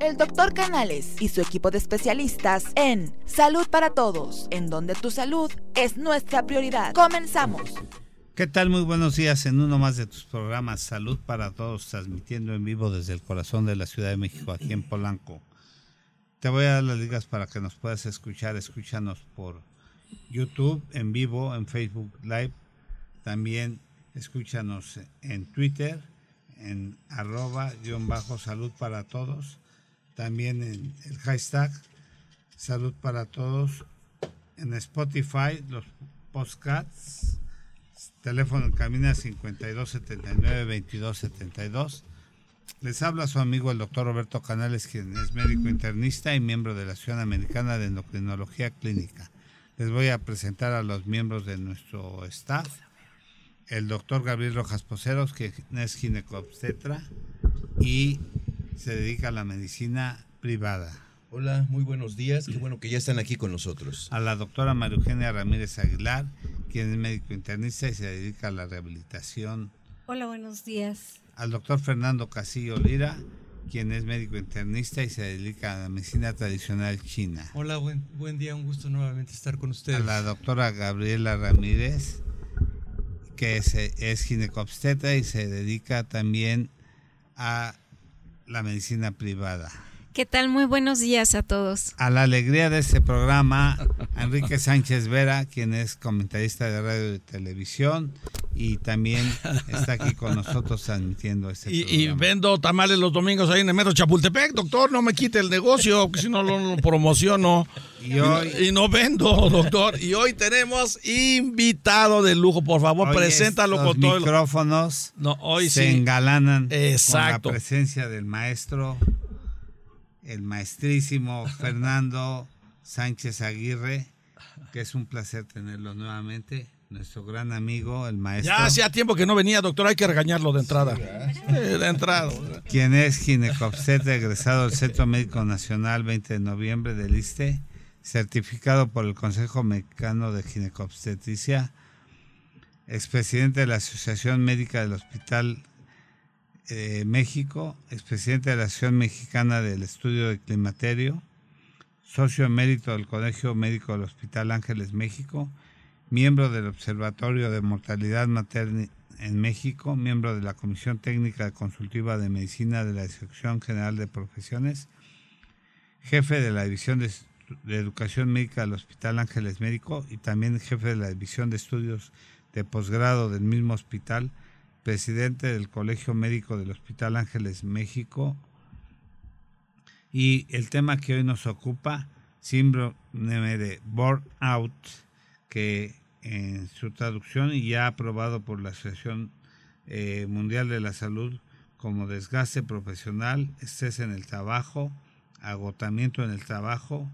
El doctor Canales y su equipo de especialistas en Salud para Todos, en donde tu salud es nuestra prioridad. Comenzamos. ¿Qué tal? Muy buenos días en uno más de tus programas Salud para Todos, transmitiendo en vivo desde el corazón de la Ciudad de México, aquí en Polanco. Te voy a dar las ligas para que nos puedas escuchar. Escúchanos por YouTube en vivo, en Facebook Live. También escúchanos en Twitter, en arroba guion bajo salud para todos. También en el hashtag salud para todos. En Spotify, los podcasts. Teléfono en cabina 5279-2272. Les habla su amigo el doctor Roberto Canales, quien es médico internista y miembro de la Asociación Americana de Endocrinología Clínica. Les voy a presentar a los miembros de nuestro staff. El doctor Gabriel Rojas Poceros, que es ginecobstetra y se dedica a la medicina privada. Hola, muy buenos días. Qué bueno que ya están aquí con nosotros. A la doctora María Eugenia Ramírez Aguilar, quien es médico internista y se dedica a la rehabilitación. Hola, buenos días. Al doctor Fernando Casillo Lira, quien es médico internista y se dedica a la medicina tradicional china. Hola, buen, buen día, un gusto nuevamente estar con ustedes. A la doctora Gabriela Ramírez, que es, es ginecobstetra y se dedica también a la medicina privada. ¿Qué tal? Muy buenos días a todos. A la alegría de este programa, Enrique Sánchez Vera, quien es comentarista de radio y televisión y también está aquí con nosotros transmitiendo este y. Y vendo tamales los domingos ahí en el metro Chapultepec, doctor, no me quite el negocio, si no lo, lo promociono. Y, hoy, y, no vendo, doctor. Y hoy tenemos invitado de lujo, por favor, preséntalo los con todo. micrófonos no, hoy se sí. engalanan Exacto. con la presencia del maestro, el maestrísimo Fernando Sánchez Aguirre, que es un placer tenerlo nuevamente nuestro gran amigo, el maestro. Ya hacía tiempo que no venía, doctor, hay que regañarlo de entrada. de entrada. Quien es ginecobstetra egresado del Centro Médico Nacional 20 de noviembre del ISTE, certificado por el Consejo Mexicano de Ginecobstetricia, expresidente de la Asociación Médica del Hospital eh, México, expresidente de la Asociación Mexicana del Estudio de Climaterio, socio emérito del Colegio Médico del Hospital Ángeles México, miembro del Observatorio de Mortalidad Materna en México, miembro de la Comisión Técnica Consultiva de Medicina de la Dirección General de Profesiones, jefe de la División de, de, Educación Médica del Hospital Ángeles Médico y también jefe de la División de Estudios de Posgrado del mismo hospital, presidente del Colegio Médico del Hospital Ángeles México. Y el tema que hoy nos ocupa, síndrome de burnout, que en su traducción y ya aprobado por la Asociación eh, Mundial de la Salud como desgaste profesional, estrés en el trabajo, agotamiento en el trabajo,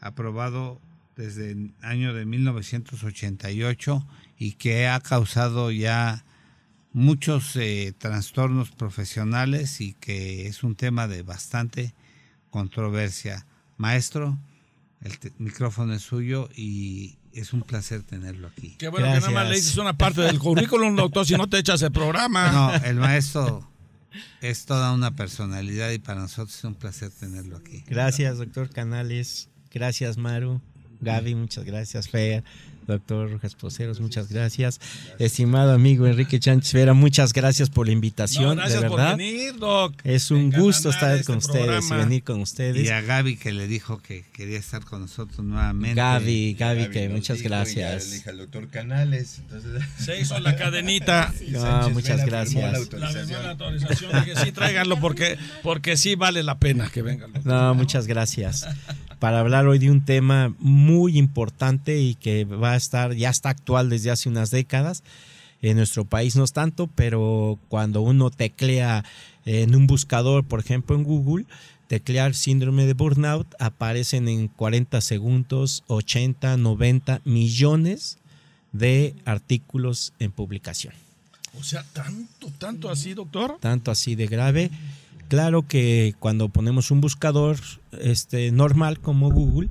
aprobado desde el año de 1988 y que ha causado ya muchos eh, trastornos profesionales y que es un tema de bastante controversia. Maestro, el micrófono es suyo y es un placer tenerlo aquí. Qué bueno Gracias. que nada más le dices una parte del currículum, doctor, si no te echas el programa. No, el maestro es toda una personalidad y para nosotros es un placer tenerlo aquí. Gracias, doctor Canales. Gracias, Maru. Gaby, muchas gracias, Fer. Doctor Rojas Poceros, muchas gracias. Estimado amigo Enrique Chánchez Vera, muchas gracias por la invitación. No, gracias de verdad. por venir, Doc. Es un Me gusto estar este con ustedes programa. y venir con ustedes. Y a Gaby que le dijo que quería estar con nosotros nuevamente. Gaby, Gaby, Gaby que muchas gracias. le dije al doctor Canales. Entonces, Se hizo la cadenita. y No, muchas Vera gracias. La la autorización. Dije, sí, tráiganlo porque, porque sí vale la pena que vengan. No, muchas gracias. Para hablar hoy de un tema muy importante y que va a estar, ya está actual desde hace unas décadas. En nuestro país no es tanto, pero cuando uno teclea en un buscador, por ejemplo en Google, teclear síndrome de burnout, aparecen en 40 segundos 80, 90 millones de artículos en publicación. O sea, tanto, tanto así, doctor. Tanto así de grave. Claro que cuando ponemos un buscador este, normal como Google,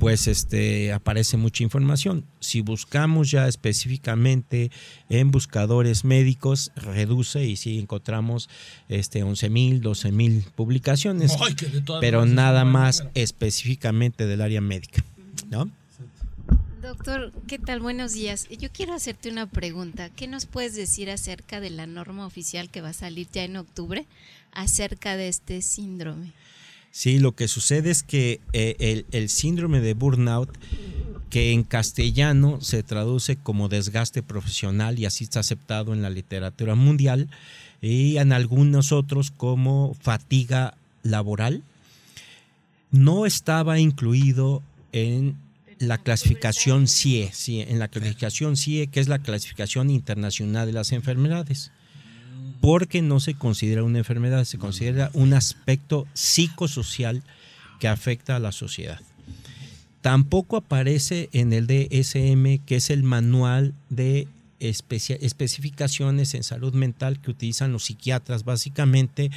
pues este, aparece mucha información. Si buscamos ya específicamente en buscadores médicos, reduce y sí encontramos este, 11 mil, 12 mil publicaciones, Ay, pero nada más específicamente del área médica. ¿no? Doctor, ¿qué tal? Buenos días. Yo quiero hacerte una pregunta. ¿Qué nos puedes decir acerca de la norma oficial que va a salir ya en octubre acerca de este síndrome? Sí, lo que sucede es que eh, el, el síndrome de burnout, que en castellano se traduce como desgaste profesional y así está aceptado en la literatura mundial, y en algunos otros como fatiga laboral, no estaba incluido en la clasificación CIE, en la clasificación CIE, que es la clasificación internacional de las enfermedades porque no se considera una enfermedad, se considera un aspecto psicosocial que afecta a la sociedad. Tampoco aparece en el DSM, que es el manual de especificaciones en salud mental que utilizan los psiquiatras básicamente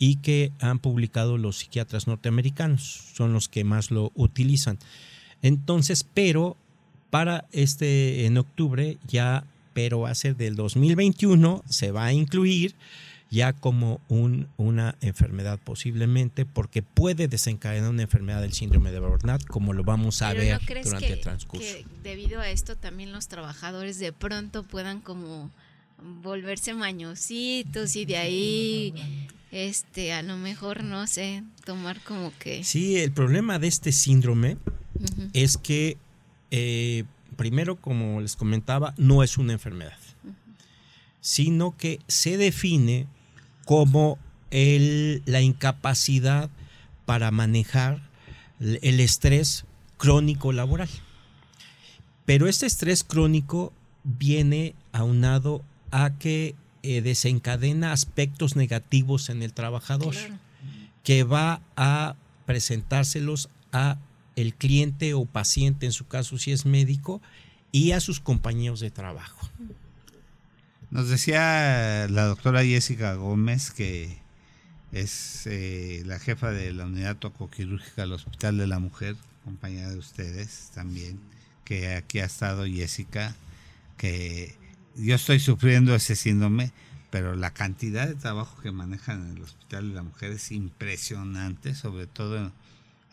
y que han publicado los psiquiatras norteamericanos, son los que más lo utilizan. Entonces, pero para este en octubre ya pero va a ser del 2021, se va a incluir ya como un, una enfermedad posiblemente, porque puede desencadenar una enfermedad del síndrome de burnout, como lo vamos a Pero ver ¿no crees durante que, el transcurso. que debido a esto también los trabajadores de pronto puedan como volverse mañositos y de ahí este a lo mejor no sé tomar como que Sí, el problema de este síndrome Es que, eh, primero, como les comentaba, no es una enfermedad, sino que se define como el- la incapacidad para manejar el el estrés crónico laboral. Pero este estrés crónico viene aunado a que eh, desencadena aspectos negativos en el trabajador Claro. que va a presentárselos a el cliente o paciente, en su caso si es médico, y a sus compañeros de trabajo. Nos decía la doctora Jessica Gómez, que es eh, la jefa de la unidad tocoquirúrgica del Hospital de la Mujer, compañera de ustedes también, que aquí ha estado Jessica, que yo estoy sufriendo ese síndrome, pero la cantidad de trabajo que manejan en el Hospital de la Mujer es impresionante, sobre todo en,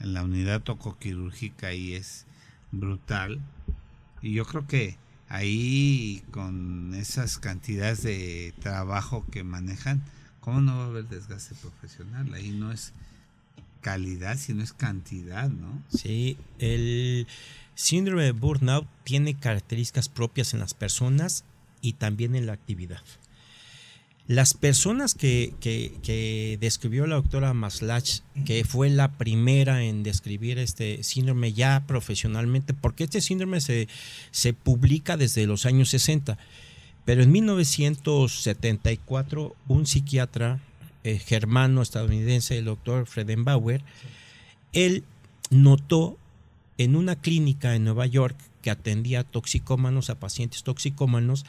en la unidad tocoquirúrgica y es brutal. Y yo creo que ahí con esas cantidades de trabajo que manejan, ¿cómo no va a haber desgaste profesional? Ahí no es calidad, sino es cantidad, ¿no? Sí, el síndrome de burnout tiene características propias en las personas y también en la actividad. Las personas que, que- que describió la doctora Maslach, que fue la primera en describir este síndrome ya profesionalmente, porque este síndrome se, se publica desde los años 60, pero en 1974 un psiquiatra eh, germano estadounidense, el doctor Fredenbauer, él notó en una clínica en Nueva York que atendía a toxicómanos, a pacientes toxicómanos,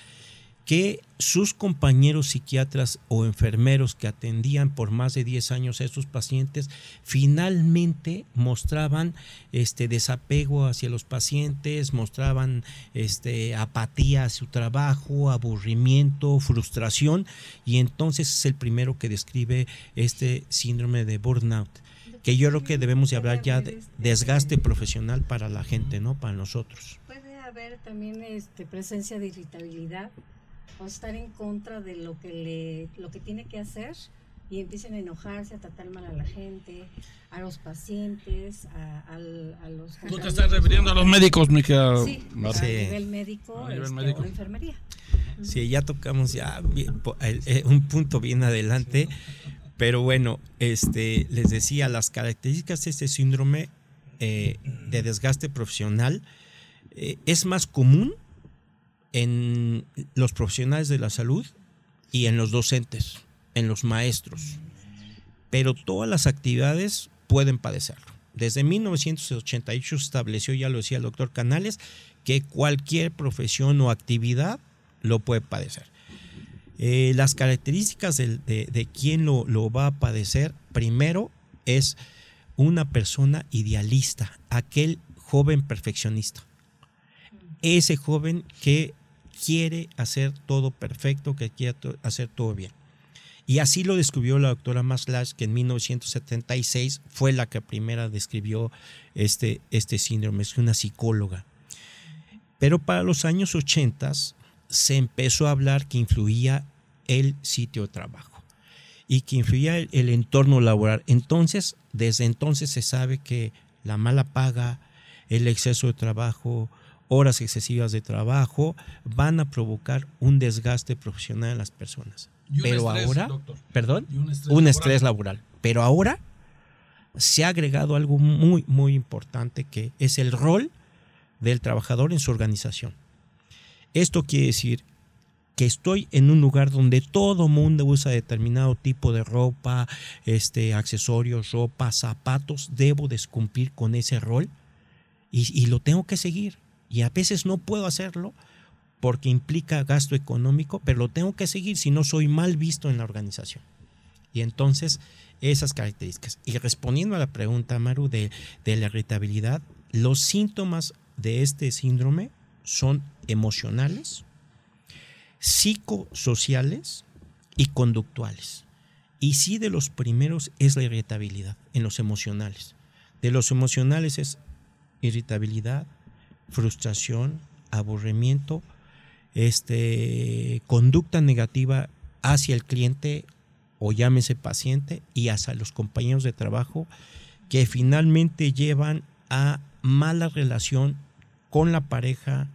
que sus compañeros psiquiatras o enfermeros que atendían por más de 10 años a estos pacientes finalmente mostraban este desapego hacia los pacientes, mostraban este apatía a su trabajo, aburrimiento, frustración y entonces es el primero que describe este síndrome de burnout que yo creo que debemos de hablar ya de desgaste profesional para la gente, ¿no? Para nosotros. Puede haber también este, presencia de irritabilidad o estar en contra de lo que le, lo que tiene que hacer y empiecen a enojarse, a tratar mal a la gente, a los pacientes, a, al- a los Tú te estás refiriendo a los médicos, mija. Sí, Mar- a Sí. nivel médico, A nivel este, médico. o enfermería. Sí, ya tocamos ya eh, un punto bien adelante, pero bueno, este, les decía, las características de este síndrome eh, de desgaste profesional eh, es más común en los profesionales de la salud y en los docentes, en los maestros, pero todas las actividades pueden padecerlo. Desde 1988 se estableció, ya lo decía el doctor Canales, que cualquier profesión o actividad lo puede padecer. Eh, las características del- de, de quien lo, lo va a padecer, primero es una persona idealista, aquel joven perfeccionista. Ese joven que quiere hacer todo perfecto, que quiere hacer todo bien. Y así lo describió la doctora Maslach, que en 1976 fue la que primera describió este, este síndrome, es una psicóloga. Pero para los años 80 se empezó a hablar que influía el sitio de trabajo y que influía el entorno laboral. Entonces, desde entonces se sabe que la mala paga, el exceso de trabajo, horas excesivas de trabajo van a provocar un desgaste profesional en las personas. Y un Pero estrés, ahora, doctor. perdón, Y un estrés un laboral. estrés laboral. Pero ahora se ha agregado algo muy, muy importante que es el rol del trabajador en su organización. Esto quiere decir que estoy en un lugar donde todo mundo usa determinado tipo de ropa, este, accesorios, ropa, zapatos, debo de cumplir con ese rol y, y lo tengo que seguir. Y a veces no puedo hacerlo porque implica gasto económico, pero lo tengo que seguir si no soy mal visto en la organización. Y entonces, esas características. Y respondiendo a la pregunta, Maru, de, de la irritabilidad, los síntomas de este síndrome son emocionales, psicosociales y conductuales. Y sí de los primeros es la irritabilidad, en los emocionales. De los emocionales es irritabilidad, frustración, aburrimiento, este, conducta negativa hacia el cliente o llámese paciente y hacia los compañeros de trabajo que finalmente llevan a mala relación con la pareja,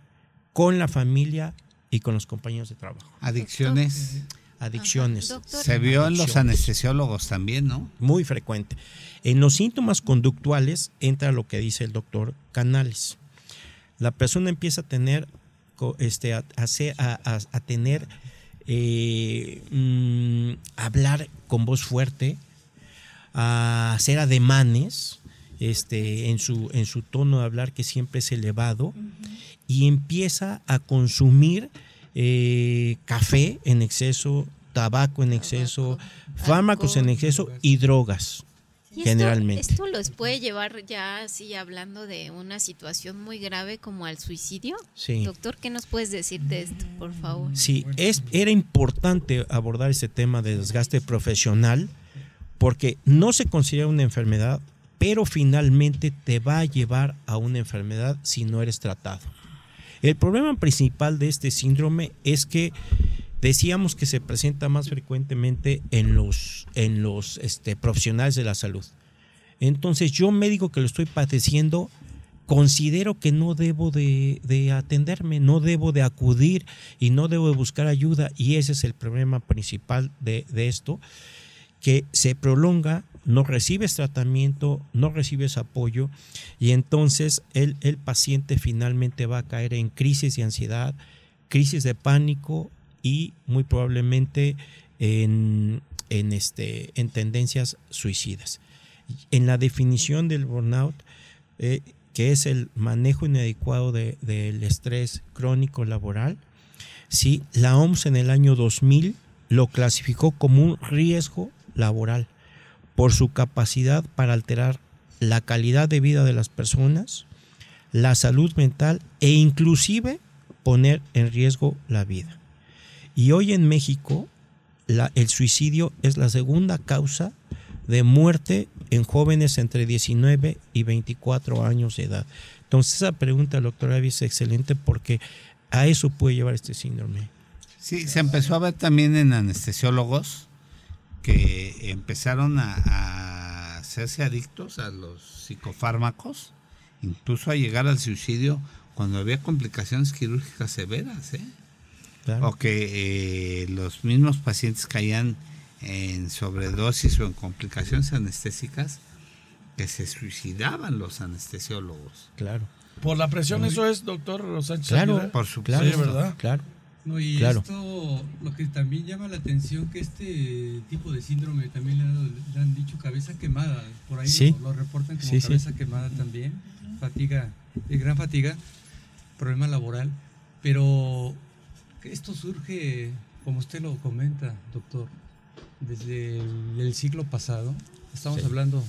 con la familia y con los compañeros de trabajo. Adicciones. Adicciones. Ajá, doctor. Se vio en los Adicciones. anestesiólogos también, ¿no? Muy frecuente. En los síntomas conductuales entra lo que dice el doctor Canales. La persona empieza a tener, este, a, a tener, eh, mm, hablar con voz fuerte, a hacer ademanes, este, en su, en su tono de hablar que siempre es elevado, y empieza a consumir eh, café en exceso, tabaco en exceso, fármacos en exceso y drogas. Y esto- generalmente. Esto, los puede llevar ya así hablando de una situación muy grave como al suicidio. Sí. Doctor, ¿qué nos puedes decir de esto, por favor? Sí, es, era importante abordar este tema de desgaste profesional porque no se considera una enfermedad, pero finalmente te va a llevar a una enfermedad si no eres tratado. El problema principal de este síndrome es que decíamos que se presenta más frecuentemente en los, en los este, profesionales de la salud. Entonces yo médico que lo estoy padeciendo, considero que no debo de, de atenderme, no debo de acudir y no debo de buscar ayuda. Y ese es el problema principal de, de esto, que se prolonga, no recibes tratamiento, no recibes apoyo y entonces el, el paciente finalmente va a caer en crisis de ansiedad, crisis de pánico y muy probablemente en, en, este, en tendencias suicidas. En la definición del burnout, eh, que es el manejo inadecuado de- del estrés crónico laboral, sí, la OMS en el año 2000 lo clasificó como un riesgo laboral por su capacidad para alterar la calidad de vida de las personas, la salud mental e inclusive poner en riesgo la vida. Y hoy en México la- el suicidio es la segunda causa de muerte en jóvenes entre 19 y 24 años de edad. Entonces esa pregunta, doctora Avi, es excelente porque a eso puede llevar este síndrome. Sí, se empezó a ver también en anestesiólogos que empezaron a, a hacerse adictos a los psicofármacos, incluso a llegar al suicidio cuando había complicaciones quirúrgicas severas, ¿eh? Claro. o que eh, los mismos pacientes caían en sobredosis o en complicaciones anestésicas que se suicidaban los anestesiólogos. Claro. Por la presión, eso es, doctor Sánchez. Claro, Aguilar? Por supuesto. Claro, Sí, ¿verdad? Claro. No, y Claro. esto, lo que también llama la atención, que este tipo de síndrome también le, han- le han dicho cabeza quemada. Por ahí Sí. lo, lo reportan como Sí, sí. cabeza quemada también. Fatiga, gran fatiga, problema laboral. Pero esto surge como usted lo comenta, doctor, desde el, el siglo pasado, estamos Sí. hablando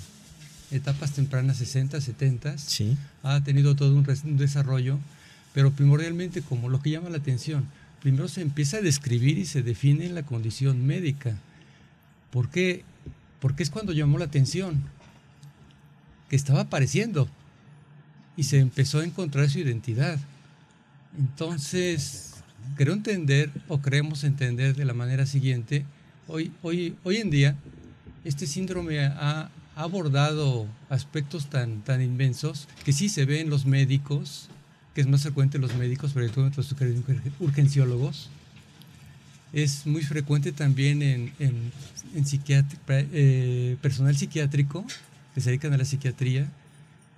etapas tempranas 60, 70, Sí, ha tenido todo un, un desarrollo, pero primordialmente como lo que llama la atención, primero se empieza a describir y se define la condición médica. ¿Por qué? Porque es cuando llamó la atención, que estaba apareciendo y se empezó a encontrar su identidad. Entonces, creo entender o creemos entender de la manera siguiente, hoy, hoy, hoy en día este síndrome ha, abordado aspectos tan, tan inmensos que sí se ve en los médicos, que es más frecuente en los médicos, sobre todo en los urgen- urgenciólogos. Es muy frecuente también en, en, en eh, personal psiquiátrico que se dedican a la psiquiatría,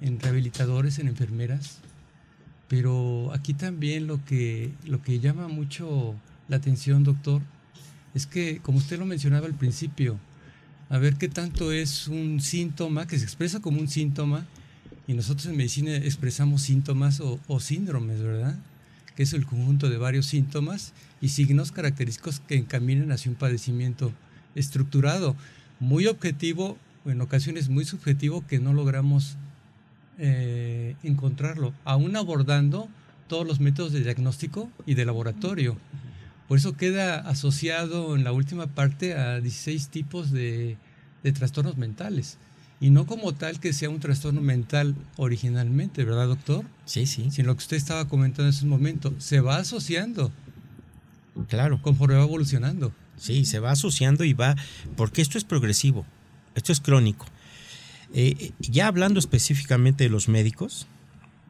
en rehabilitadores, en enfermeras. Pero aquí también lo que, lo que llama mucho la atención, doctor, es que, como usted lo mencionaba al principio, a ver qué tanto es un síntoma que se expresa como un síntoma y nosotros en medicina expresamos síntomas o, síndromes, ¿verdad? Que es el conjunto de varios síntomas y signos característicos que encaminan hacia un padecimiento estructurado, muy objetivo, en ocasiones muy subjetivo, que no logramos eh, encontrarlo, aún abordando todos los métodos de diagnóstico y de laboratorio. Por eso queda asociado en la última parte a 16 tipos de, de trastornos mentales. Y no como tal que sea un trastorno mental originalmente, ¿verdad, doctor? sí, sí, Sino lo que usted estaba comentando en ese momento, se va asociando claro. conforme va evolucionando. Sí, se va asociando y va, porque esto es progresivo, esto es crónico. Eh, ya hablando específicamente de los médicos,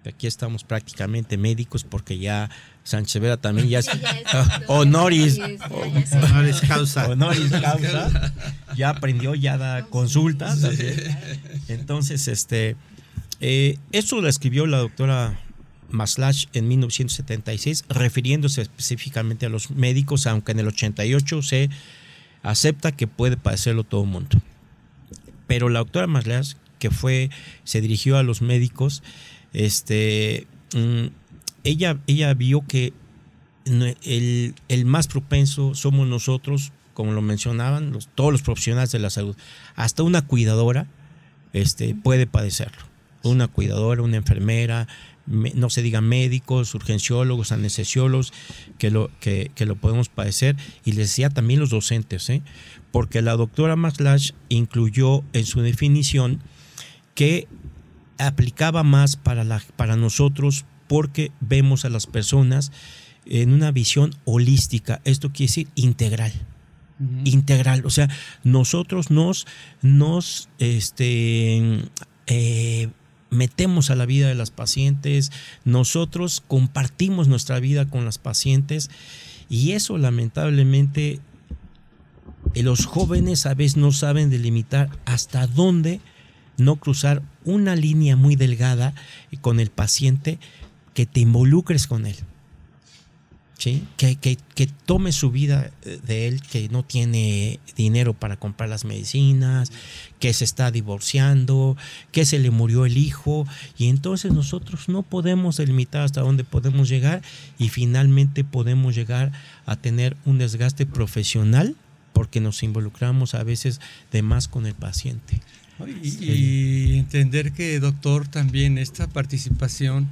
aquí estamos prácticamente médicos porque ya Sánchez Vera también ya es Sí, ya es doctor. honoris, es- ya- causa. honoris causa, ya aprendió, ya da consultas. Entonces, este, eh, esto lo escribió la doctora Maslach en 1976, refiriéndose específicamente a los médicos, aunque en el 88 se acepta que puede padecerlo todo el mundo. Pero la doctora Maslach, que fue, se dirigió a los médicos, este, mm, ella, ella vio que el, el más propenso somos nosotros, como lo mencionaban, los- todos los profesionales de la salud. Hasta una cuidadora este, puede padecerlo. Una cuidadora, una enfermera, me- no se diga médicos, urgenciólogos, anestesiólogos, que lo, que, que lo podemos padecer. Y les decía también los docentes, ¿eh? porque la doctora Maslash incluyó en su definición que aplicaba más para, la, para nosotros porque vemos a las personas en una visión holística, esto quiere decir integral integral. O sea, nosotros nos, nos este, eh, metemos a la vida de las pacientes, nosotros compartimos nuestra vida con las pacientes y eso lamentablemente los jóvenes a veces no saben delimitar hasta dónde no cruzar una línea muy delgada con el paciente que te involucres con él. ¿Sí? Que, que, que tome su vida eh, de él, que no tiene dinero para comprar las medicinas, que se está divorciando, que se le murió el hijo, y entonces nosotros no podemos delimitar hasta dónde podemos llegar y finalmente podemos llegar a tener un desgaste profesional porque nos involucramos a veces de más con el paciente. Y, y entender que, doctor, también esta participación,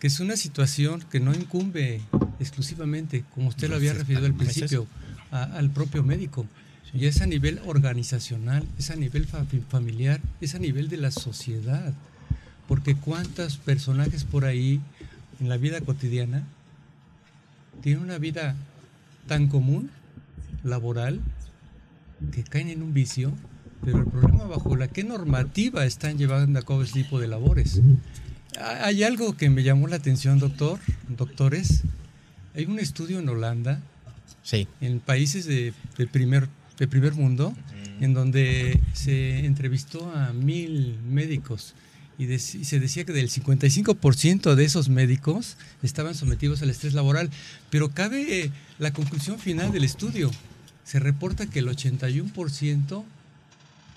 que es una situación que no incumbe exclusivamente, como usted lo había referido al principio, a- al propio médico. Y es a nivel organizacional, es a nivel fa- familiar, es a nivel de la sociedad. Porque cuántos personajes por ahí en la vida cotidiana tienen una vida tan común, laboral, que caen en un vicio, pero el problema bajo la qué normativa están llevando a cabo este tipo de labores. Ha- Hay algo que me llamó la atención, doctor, doctores. Hay un estudio en Holanda, Sí, en países de, de primer, de primer mundo, en donde se entrevistó a mil médicos y, y se decía que del 55% de esos médicos estaban sometidos al estrés laboral. Pero cabe la conclusión final del estudio. Se reporta que el 81%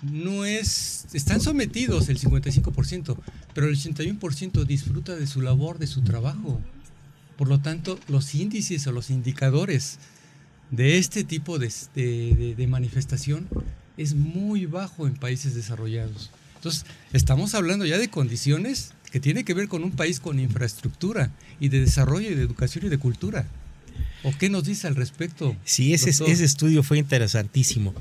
no es, están sometidos el 55%, pero el 81% disfruta de su labor, de su trabajo. Por lo tanto, los índices o los indicadores de este tipo de, de- de- de manifestación es muy bajo en países desarrollados. Entonces, estamos hablando ya de condiciones que tienen que ver con un país con infraestructura y de desarrollo y de educación y de cultura. ¿O qué nos dice al respecto? Sí, ese, estudio fue interesantísimo.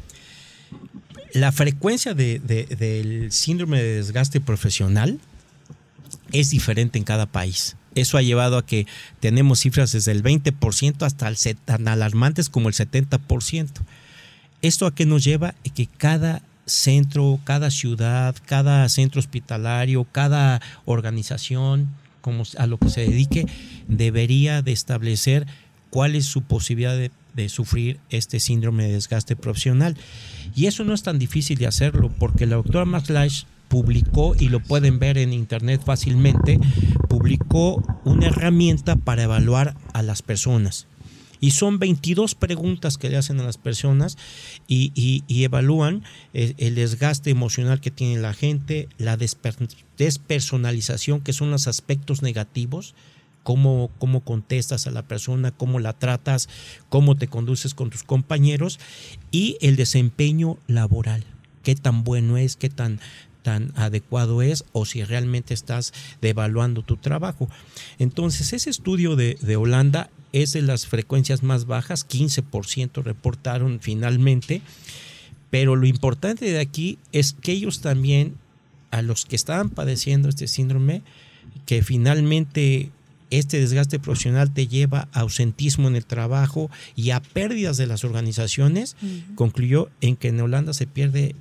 La frecuencia de- de- del síndrome de desgaste profesional es diferente en cada país. Eso ha llevado a que tenemos cifras desde el 20% hasta tan alarmantes como el 70%. ¿Esto a qué nos lleva? Que cada centro, cada ciudad, cada centro hospitalario, cada organización, como a lo que se dedique, debería de establecer cuál es su posibilidad de, sufrir este síndrome de desgaste profesional. Y eso no es tan difícil de hacerlo, porque la doctora Maslash publicó, y lo pueden ver en internet fácilmente, publicó una herramienta para evaluar a las personas. Y son 22 preguntas que le hacen a las personas y, y- evalúan el, el desgaste emocional que tiene la gente, la desper- despersonalización, que son los aspectos negativos, cómo, cómo contestas a la persona, cómo la tratas, cómo te conduces con tus compañeros y el desempeño laboral, qué tan bueno es, qué tan tan adecuado es o si realmente estás devaluando tu trabajo. Entonces, ese estudio de, de Holanda es de las frecuencias más bajas, 15% reportaron finalmente, pero lo importante de aquí es que ellos también, a los que estaban padeciendo este síndrome, que finalmente este desgaste profesional te lleva a ausentismo en el trabajo y a pérdidas de las organizaciones, concluyó en que en Holanda se pierde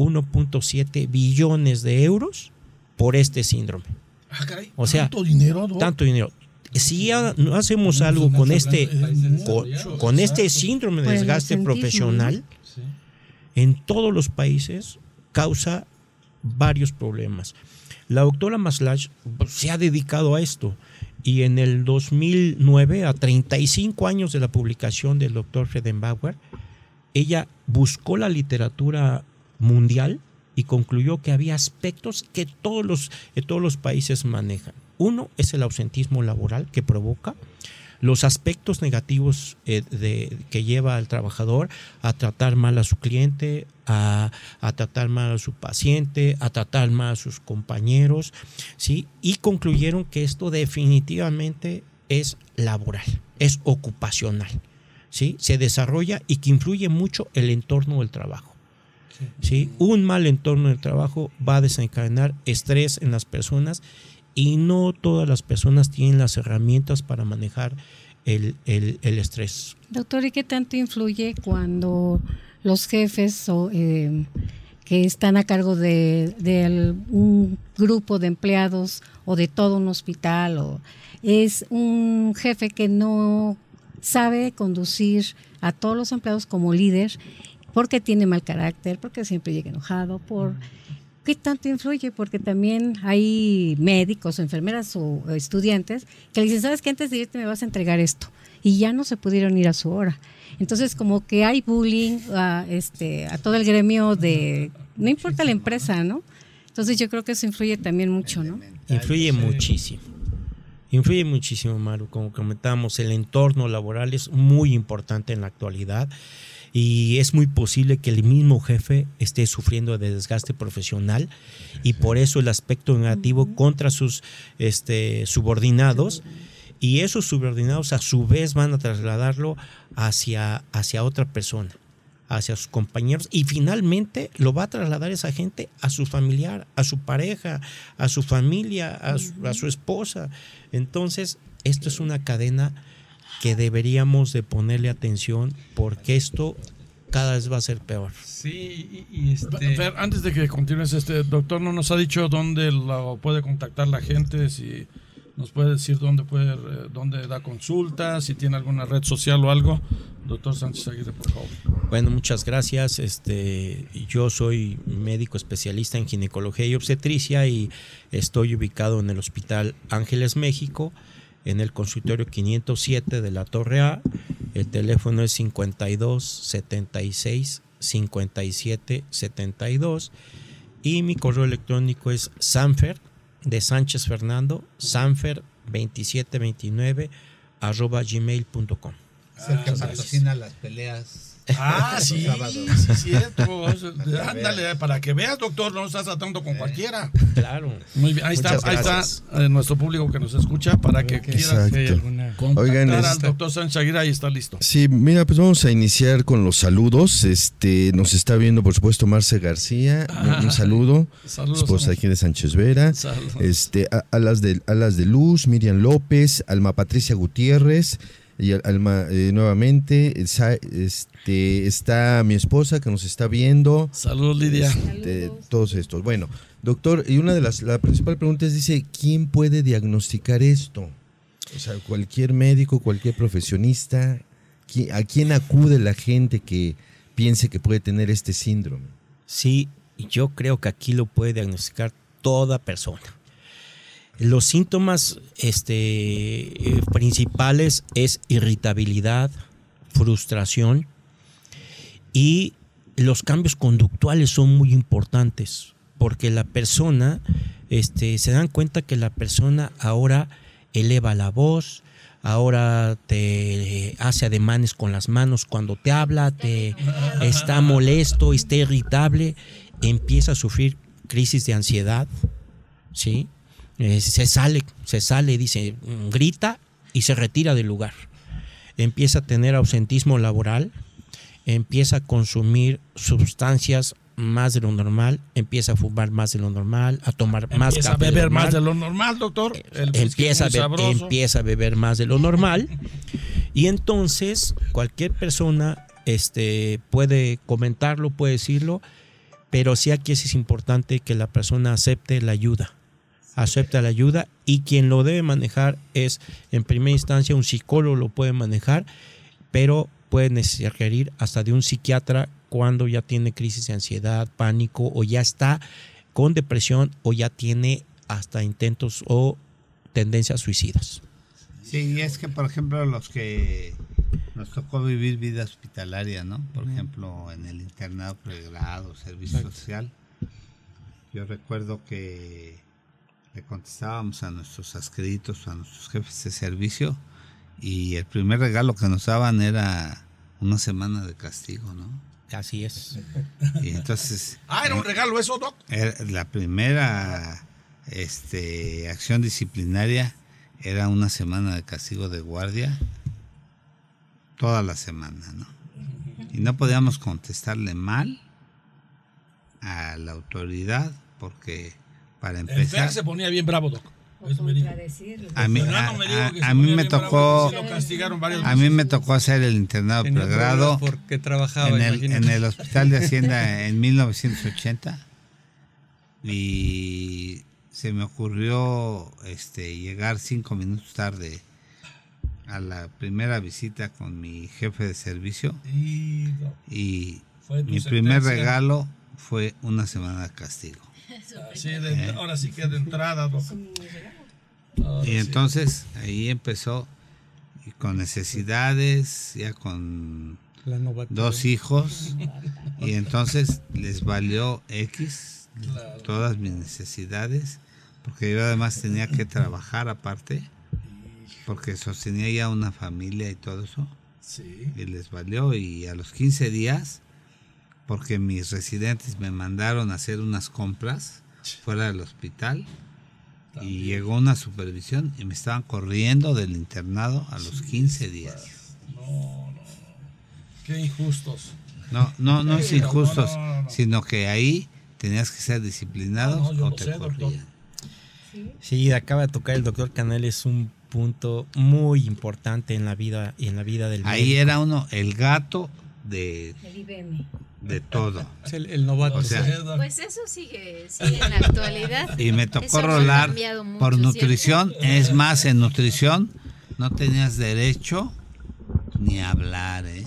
1.7 billones de euros por este síndrome. Ah, caray, O sea, tanto dinero, ¿no? Tanto dinero. Si ya no hacemos algo con este, con, con este síndrome de el desgaste profesional, en todos los países causa varios problemas. La doctora Maslach se ha dedicado a esto y en el 2009, a 35 años de la publicación del doctor Fredenbauer, ella buscó la literatura mundial y concluyó que había aspectos que todos los, todos los países manejan. Uno es el ausentismo laboral que provoca, los aspectos negativos eh, de, que lleva al trabajador a tratar mal a su cliente, a, a, tratar mal a su paciente, a tratar mal a sus compañeros, ¿sí? Y concluyeron que esto definitivamente es laboral, es ocupacional, ¿sí? Se desarrolla y que influye mucho el entorno del trabajo. ¿Sí? Un mal entorno del trabajo va a desencadenar estrés en las personas y no todas las personas tienen las herramientas para manejar el, el, estrés. Doctor, ¿y qué tanto influye cuando los jefes o, eh, que están a cargo de, de, un grupo de empleados o de todo un hospital o es un jefe que no sabe conducir a todos los empleados como líder porque tiene mal carácter, porque siempre llega enojado, por qué tanto influye, porque también hay médicos, enfermeras o estudiantes que le dicen, sabes que antes de irte me vas a entregar esto y ya no se pudieron ir a su hora. Entonces como que hay bullying a, este, a todo el gremio de, no importa la empresa, ¿no? Entonces yo creo que eso influye también mucho, ¿no? Influye muchísimo. Influye muchísimo, Maru. Como comentábamos, el entorno laboral es muy importante en la actualidad y es muy posible que el mismo jefe esté sufriendo de desgaste profesional y por eso el aspecto negativo contra sus este, subordinados. Y esos subordinados a su vez van a trasladarlo hacia, hacia otra persona, hacia sus compañeros. Y finalmente lo va a trasladar esa gente a su familiar, a su pareja, a su familia, a su, a su esposa. Entonces, esto es una cadena que deberíamos de ponerle atención porque esto cada vez va a ser peor. Sí, y, este... Antes de que continúes, este doctor no nos ha dicho dónde lo puede contactar la gente, si nos puede decir dónde puede, dónde da consultas, si tiene alguna red social o algo. Doctor Sánchez Aguirre, por favor. Bueno, muchas gracias. Este, yo soy médico especialista en ginecología y obstetricia y estoy ubicado en el Hospital Ángeles México en el consultorio 507 de la Torre A. El teléfono es 52 76 57 72 y mi correo electrónico es sanfer de Sánchez Fernando sanfer 2729 arroba gmail.com. Es el que patrocina las peleas. Ah, sí, sí, cierto. Ándale, para que veas, doctor, no estás tratando con cualquiera. Claro. Muy bien, ahí está, ahí está eh, nuestro público que nos escucha para que Ok. quiera Exacto. Si hay alguna- contactar Oigan, al este- doctor Sánchez Aguirre, ahí está listo. Sí, mira, pues vamos a iniciar con los saludos. Este, nos está viendo, por supuesto, Marce García. Un, un saludo. Saludos. Esposa aquí de Sánchez Vera. Saludos. Este, a- Alas de, Alas de Luz, Miriam López, Alma Patricia Gutiérrez, y al- Alma eh, nuevamente, esa- este, está mi esposa que nos está viendo, Saludos, Lidia. este, Saludos. todos estos. Bueno, doctor, y una de las, la principal pregunta es, dice, ¿quién puede diagnosticar esto? O sea, cualquier médico, cualquier profesionista, ¿qui- ¿a quién acude la gente que piense que puede tener este síndrome? Sí, yo creo que aquí lo puede diagnosticar toda persona. Los síntomas este, eh, principales es irritabilidad, frustración y los cambios conductuales son muy importantes porque la persona este, se dan cuenta que la persona ahora eleva la voz, ahora te hace ademanes con las manos cuando te habla, te está molesto, está irritable, empieza a sufrir crisis de ansiedad, ¿sí? Eh, se sale, se sale, dice, mm, grita y se retira del lugar. Empieza a tener ausentismo laboral, empieza a consumir sustancias más de lo normal, empieza a fumar más de lo normal, a tomar más Empieza a de beber más de lo normal, doctor. El a empieza a beber más de lo normal y entonces cualquier persona este, puede comentarlo, puede decirlo, pero sí aquí es importante que la persona acepte la ayuda, acepte la ayuda y quien lo debe manejar es en primera instancia un psicólogo lo puede manejar, pero puede requerir hasta de un psiquiatra cuando ya tiene crisis de ansiedad, pánico o ya está con depresión o ya tiene hasta intentos o tendencias suicidas. Sí, y es que, por ejemplo, los que nos tocó vivir vida hospitalaria, ¿no? Por ejemplo, en el internado pregrado, servicio Exacto. social. Yo recuerdo que le contestábamos a nuestros adscritos, a nuestros jefes de servicio, y el primer regalo que nos daban era una semana de castigo, ¿no? Así es. Y entonces... Ah, era un regalo eso, doc. Era- la primera este, acción disciplinaria era una semana de castigo de guardia, toda la semana, ¿no? Y no podíamos contestarle mal a la autoridad porque para El empezar, se ponía bien bravo, doc. O Eso me dijo. contradecirlo. A mí- me a- a mí bravo, tocó- a mí me tocó hacer el internado Tenía pregrado porque trabajaba, en el, en el Hospital de Hacienda en 1980 y se me ocurrió este llegar cinco minutos tarde a la primera visita con mi jefe de servicio Y, mi primer regalo fue una semana de castigo. Así de- ahora sí que de entrada, Y sí. entonces ahí empezó y con necesidades, ya con dos hijos y entonces les valió X Claro. todas mis necesidades porque yo además tenía que trabajar aparte porque sostenía ya una familia y todo eso Sí. y les valió y a los 15 días porque mis residentes me mandaron a hacer unas compras fuera del hospital y llegó una supervisión y me estaban corriendo del internado a los 15 días. No, no, no. Qué injustos. No, no, no es injustos, no, no, no. sino que ahí tenías que ser disciplinado No, no, yo o te sé, corrían. Sí. Sí, acaba de tocar el doctor Canal, es un punto muy importante en la vida en la vida del Ahí médico. era uno, el gato de, El IBM. De todo. Es el, el novato. O sea. Pues eso sigue, sigue en la actualidad. Y me tocó rolar mucho, por ¿cierto? nutrición. Es más, en nutrición no tenías derecho ni a hablar, ¿eh?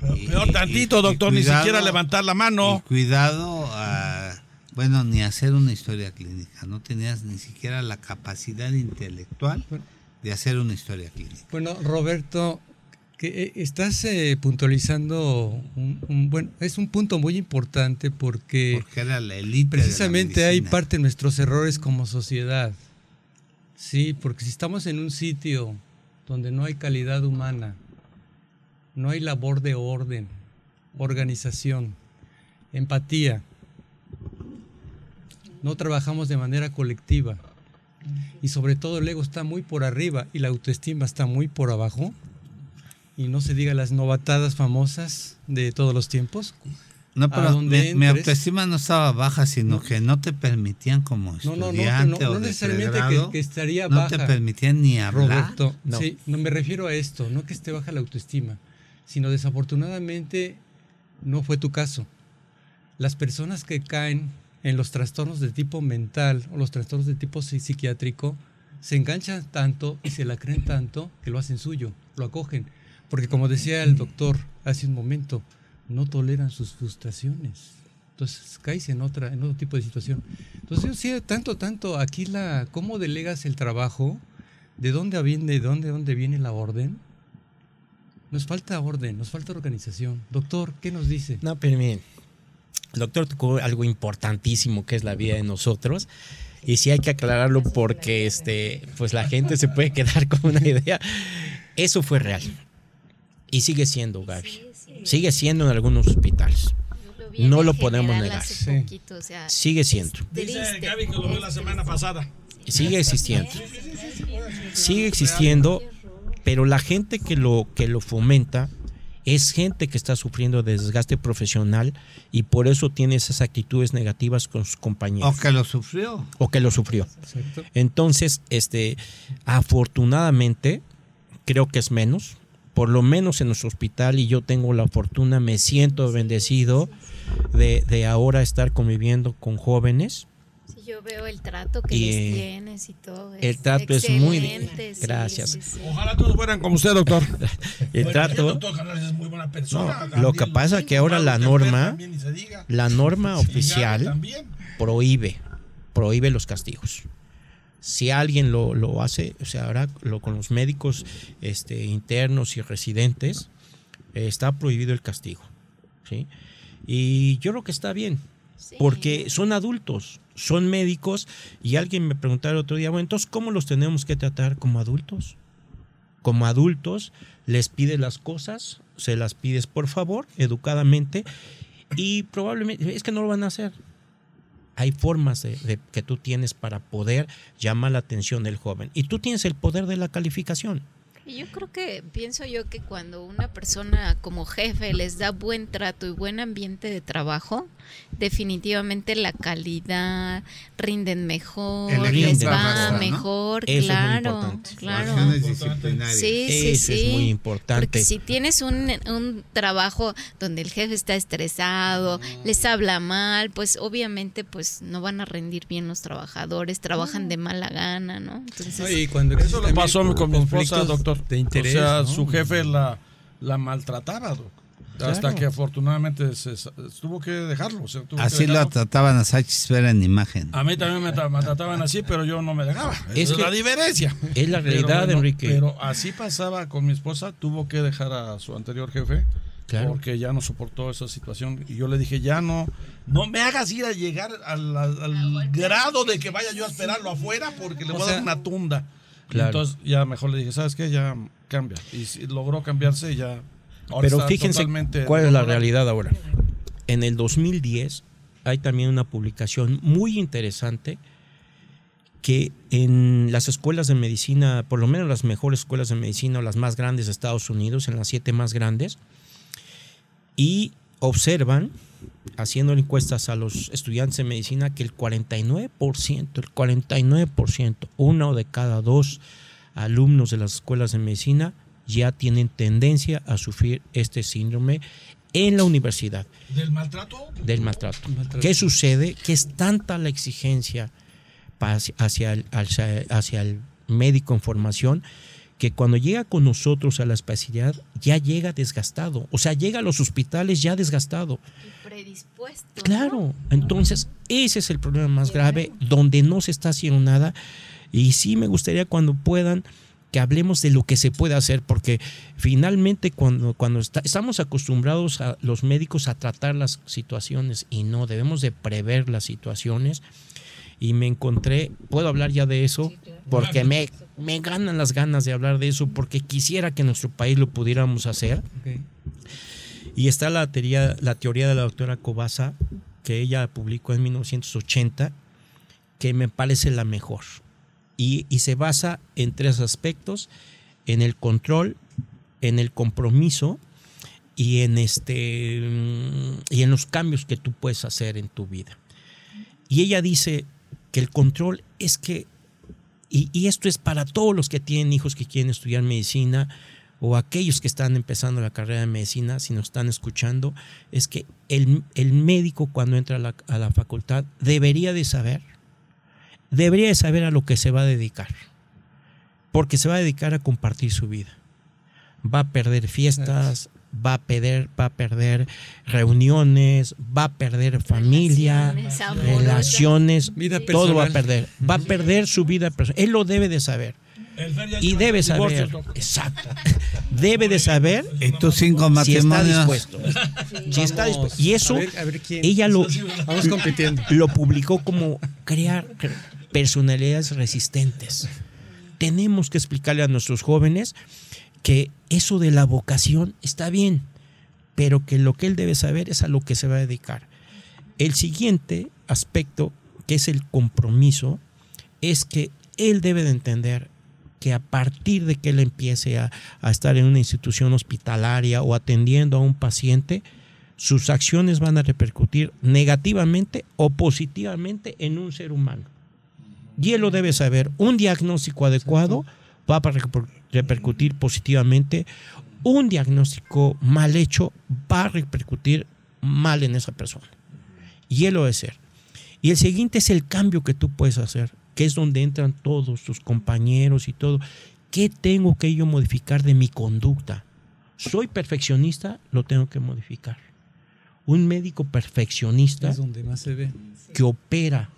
Pero y- peor y- tantito, y doctor, ni cuidado- siquiera levantar la mano. Y cuidado a, bueno, ni hacer una historia clínica. No tenías ni siquiera la capacidad intelectual de hacer una historia clínica. Bueno, Roberto, que eh, estás eh, puntualizando un, un- bueno, es un punto muy importante porque Porque era la élite. de la precisamente hay parte de nuestros errores como sociedad. Sí, porque si estamos en un sitio donde no hay calidad humana, no hay labor de orden, organización, empatía. No trabajamos de manera colectiva. Y sobre todo el ego está muy por arriba y la autoestima está muy por abajo. Y no se diga las novatadas famosas de todos los tiempos. No, pero donde mi, autoestima no estaba baja, sino que no te permitían como No, no, no, estudiante no, o no de necesariamente que, pregrado, que estaría no baja. te permitían ni hablar. Roberto, No. sí, no me refiero a esto, no que esté baja la autoestima, sino desafortunadamente no fue tu caso. Las personas que caen en los trastornos de tipo mental o los trastornos de tipo psi- psiquiátrico se enganchan tanto y se la creen tanto que lo hacen suyo, lo acogen. Porque como decía el doctor hace un momento, no toleran sus frustraciones. Entonces caes en otra, en otro tipo de situación. Entonces yo sí, tanto, tanto, aquí la, cómo delegas el trabajo, de dónde viene, de dónde, dónde viene la orden. Nos falta orden, nos falta organización. Doctor, ¿qué nos dice? No, pero miren, el doctor tocó algo importantísimo que es la vida de nosotros. Y sí hay que aclararlo porque este, pues la gente se puede quedar con una idea. Eso fue real. Y sigue siendo, Gaby. Sigue siendo en algunos hospitales. Lo No lo podemos negar. hace Sí. poquito, o sea, Sigue siendo. Dice Gaby que lo vio la semana pasada. Sigue existiendo. Sigue existiendo, pero la gente que lo, que lo fomenta es gente que está sufriendo de desgaste profesional y por eso tiene esas actitudes negativas con sus compañeros. O que lo sufrió. o que lo sufrió. Exacto. Entonces, este, afortunadamente, creo que es menos, por lo menos en nuestro hospital, y yo tengo la fortuna, me siento bendecido de, de ahora estar conviviendo con jóvenes. Sí, yo veo el trato que Y, les eh, tienes y todo. el trato es muy- sí, gracias. sí, sí. Ojalá todos fueran como usted, doctor. El El trato, doctor Canales es muy buena persona. No, lo que pasa López, que ahora la norma- la norma oficial prohíbe, prohíbe los castigos. Si alguien lo, lo hace, o sea, ahora lo, con los médicos este, internos y residentes, eh, está prohibido el castigo. ¿sí? Y yo creo que está bien, Sí. porque son adultos, son médicos, y alguien me preguntaba el otro día, bueno, entonces, ¿cómo los tenemos que tratar como adultos? Como adultos, les pides las cosas, se las pides por favor, educadamente, y probablemente, es que no lo van a hacer. Hay formas de, de- que tú tienes para poder llamar la atención del joven. Y tú tienes el poder de la calificación. Y yo creo que pienso yo que cuando una persona como jefe les da buen trato y buen ambiente de trabajo, definitivamente la calidad rinden mejor, El les va mejor, Eso es muy claro, claro. Sí, sí, Eso es sí. muy importante. Porque si tienes un, un trabajo donde el jefe está estresado, les habla mal, pues obviamente pues no van a rendir bien los trabajadores, trabajan de mala gana, ¿no? Entonces, No, y cuando Eso le pasó también con mi esposa, doctor. De interés. o sea, ¿no? su jefe la, la maltrataba, doc. Hasta que afortunadamente se, se- tuvo que dejarlo. o sea, tuvo que Así lo dejarlo. trataban a Sachs Vera en imagen. A mí también me, tra- me trataban así, pero yo no me dejaba. Esa Es es, que la diferencia. es la realidad, bueno, Enrique. Pero así pasaba con mi esposa. Tuvo que dejar a su anterior jefe. Claro. Porque ya no soportó esa situación. Y yo le dije, ya no, no me hagas ir a llegar al, al- al grado de que vaya yo a esperarlo afuera porque le O voy a dar una tunda. Claro. entonces ya mejor le dije, ¿sabes qué? Ya cambia. Y sí, logró cambiarse y ya. ahora Pero está fíjense totalmente cuál es la realidad ahora. En el 2010 hay también una publicación muy interesante que en las escuelas de medicina, por lo menos las mejores escuelas de medicina o las más grandes de Estados Unidos, en las siete más grandes, y observan, haciendo encuestas a los estudiantes de medicina, que el 49%, el 49%, uno de cada dos alumnos de las escuelas de medicina ya tienen tendencia a sufrir este síndrome en la universidad ¿Del maltrato? del maltrato. Maltrato. ¿Qué sucede? Que es tanta la exigencia hacia, hacia el, hacia- hacia el médico en formación que cuando llega con nosotros a la especialidad ya llega desgastado. O sea, llega a los hospitales ya desgastado. y predispuesto. ¿no? Claro, entonces ese es el problema más grave, donde no se está haciendo nada. Y sí me gustaría cuando puedan que hablemos de lo que se puede hacer, porque finalmente cuando, cuando está- estamos acostumbrados a los médicos a tratar las situaciones y no debemos de prever las situaciones. Y me encontré, puedo hablar ya de eso, porque me, me ganan las ganas de hablar de eso, porque quisiera que nuestro país lo pudiéramos hacer. Y está la teoría, la teoría de la doctora Cobasa, que ella publicó en 1980, que me parece la mejor. Y, y se basa en tres aspectos, en el control, en el compromiso y en, este, mm, y en los cambios que tú puedes hacer en tu vida. Y ella dice que el control es que, y, esto es para todos los que tienen hijos que quieren estudiar medicina, o aquellos que están empezando la carrera de medicina, si nos están escuchando, es que el, el médico cuando entra a la, a la facultad debería de saber, debería de saber a lo que se va a dedicar, porque se va a dedicar a compartir su vida. Va a perder fiestas, va a perder, va a perder reuniones, va a perder familia, Relaciones amorosas. relaciones, Vida todo va a perder, va a perder su vida personal. Él lo debe de saber. Y debe saber, exacto, debe de saber ¿Y tus cinco si está matrimonios? dispuesto. Si está dispuesto. Y eso, ella lo, lo publicó como crear cre- personalidades resistentes. Tenemos que explicarle a nuestros jóvenes que eso de la vocación está bien, pero que lo que él debe saber es a lo que se va a dedicar. El siguiente aspecto, que es el compromiso, es que él debe de entender que a partir de que él empiece a, a estar en una institución hospitalaria o atendiendo a un paciente, sus acciones van a repercutir negativamente o positivamente en un ser humano. Y él lo debe saber. Un diagnóstico adecuado va a repercutir positivamente. Un diagnóstico mal hecho va a repercutir mal en esa persona. Y él lo debe ser. Y el siguiente es el cambio que tú puedes hacer, que es donde entran todos tus compañeros y todo. ¿Qué tengo que yo modificar de mi conducta? Soy perfeccionista, lo tengo que modificar. Un médico perfeccionista Es donde más se ve. que opera,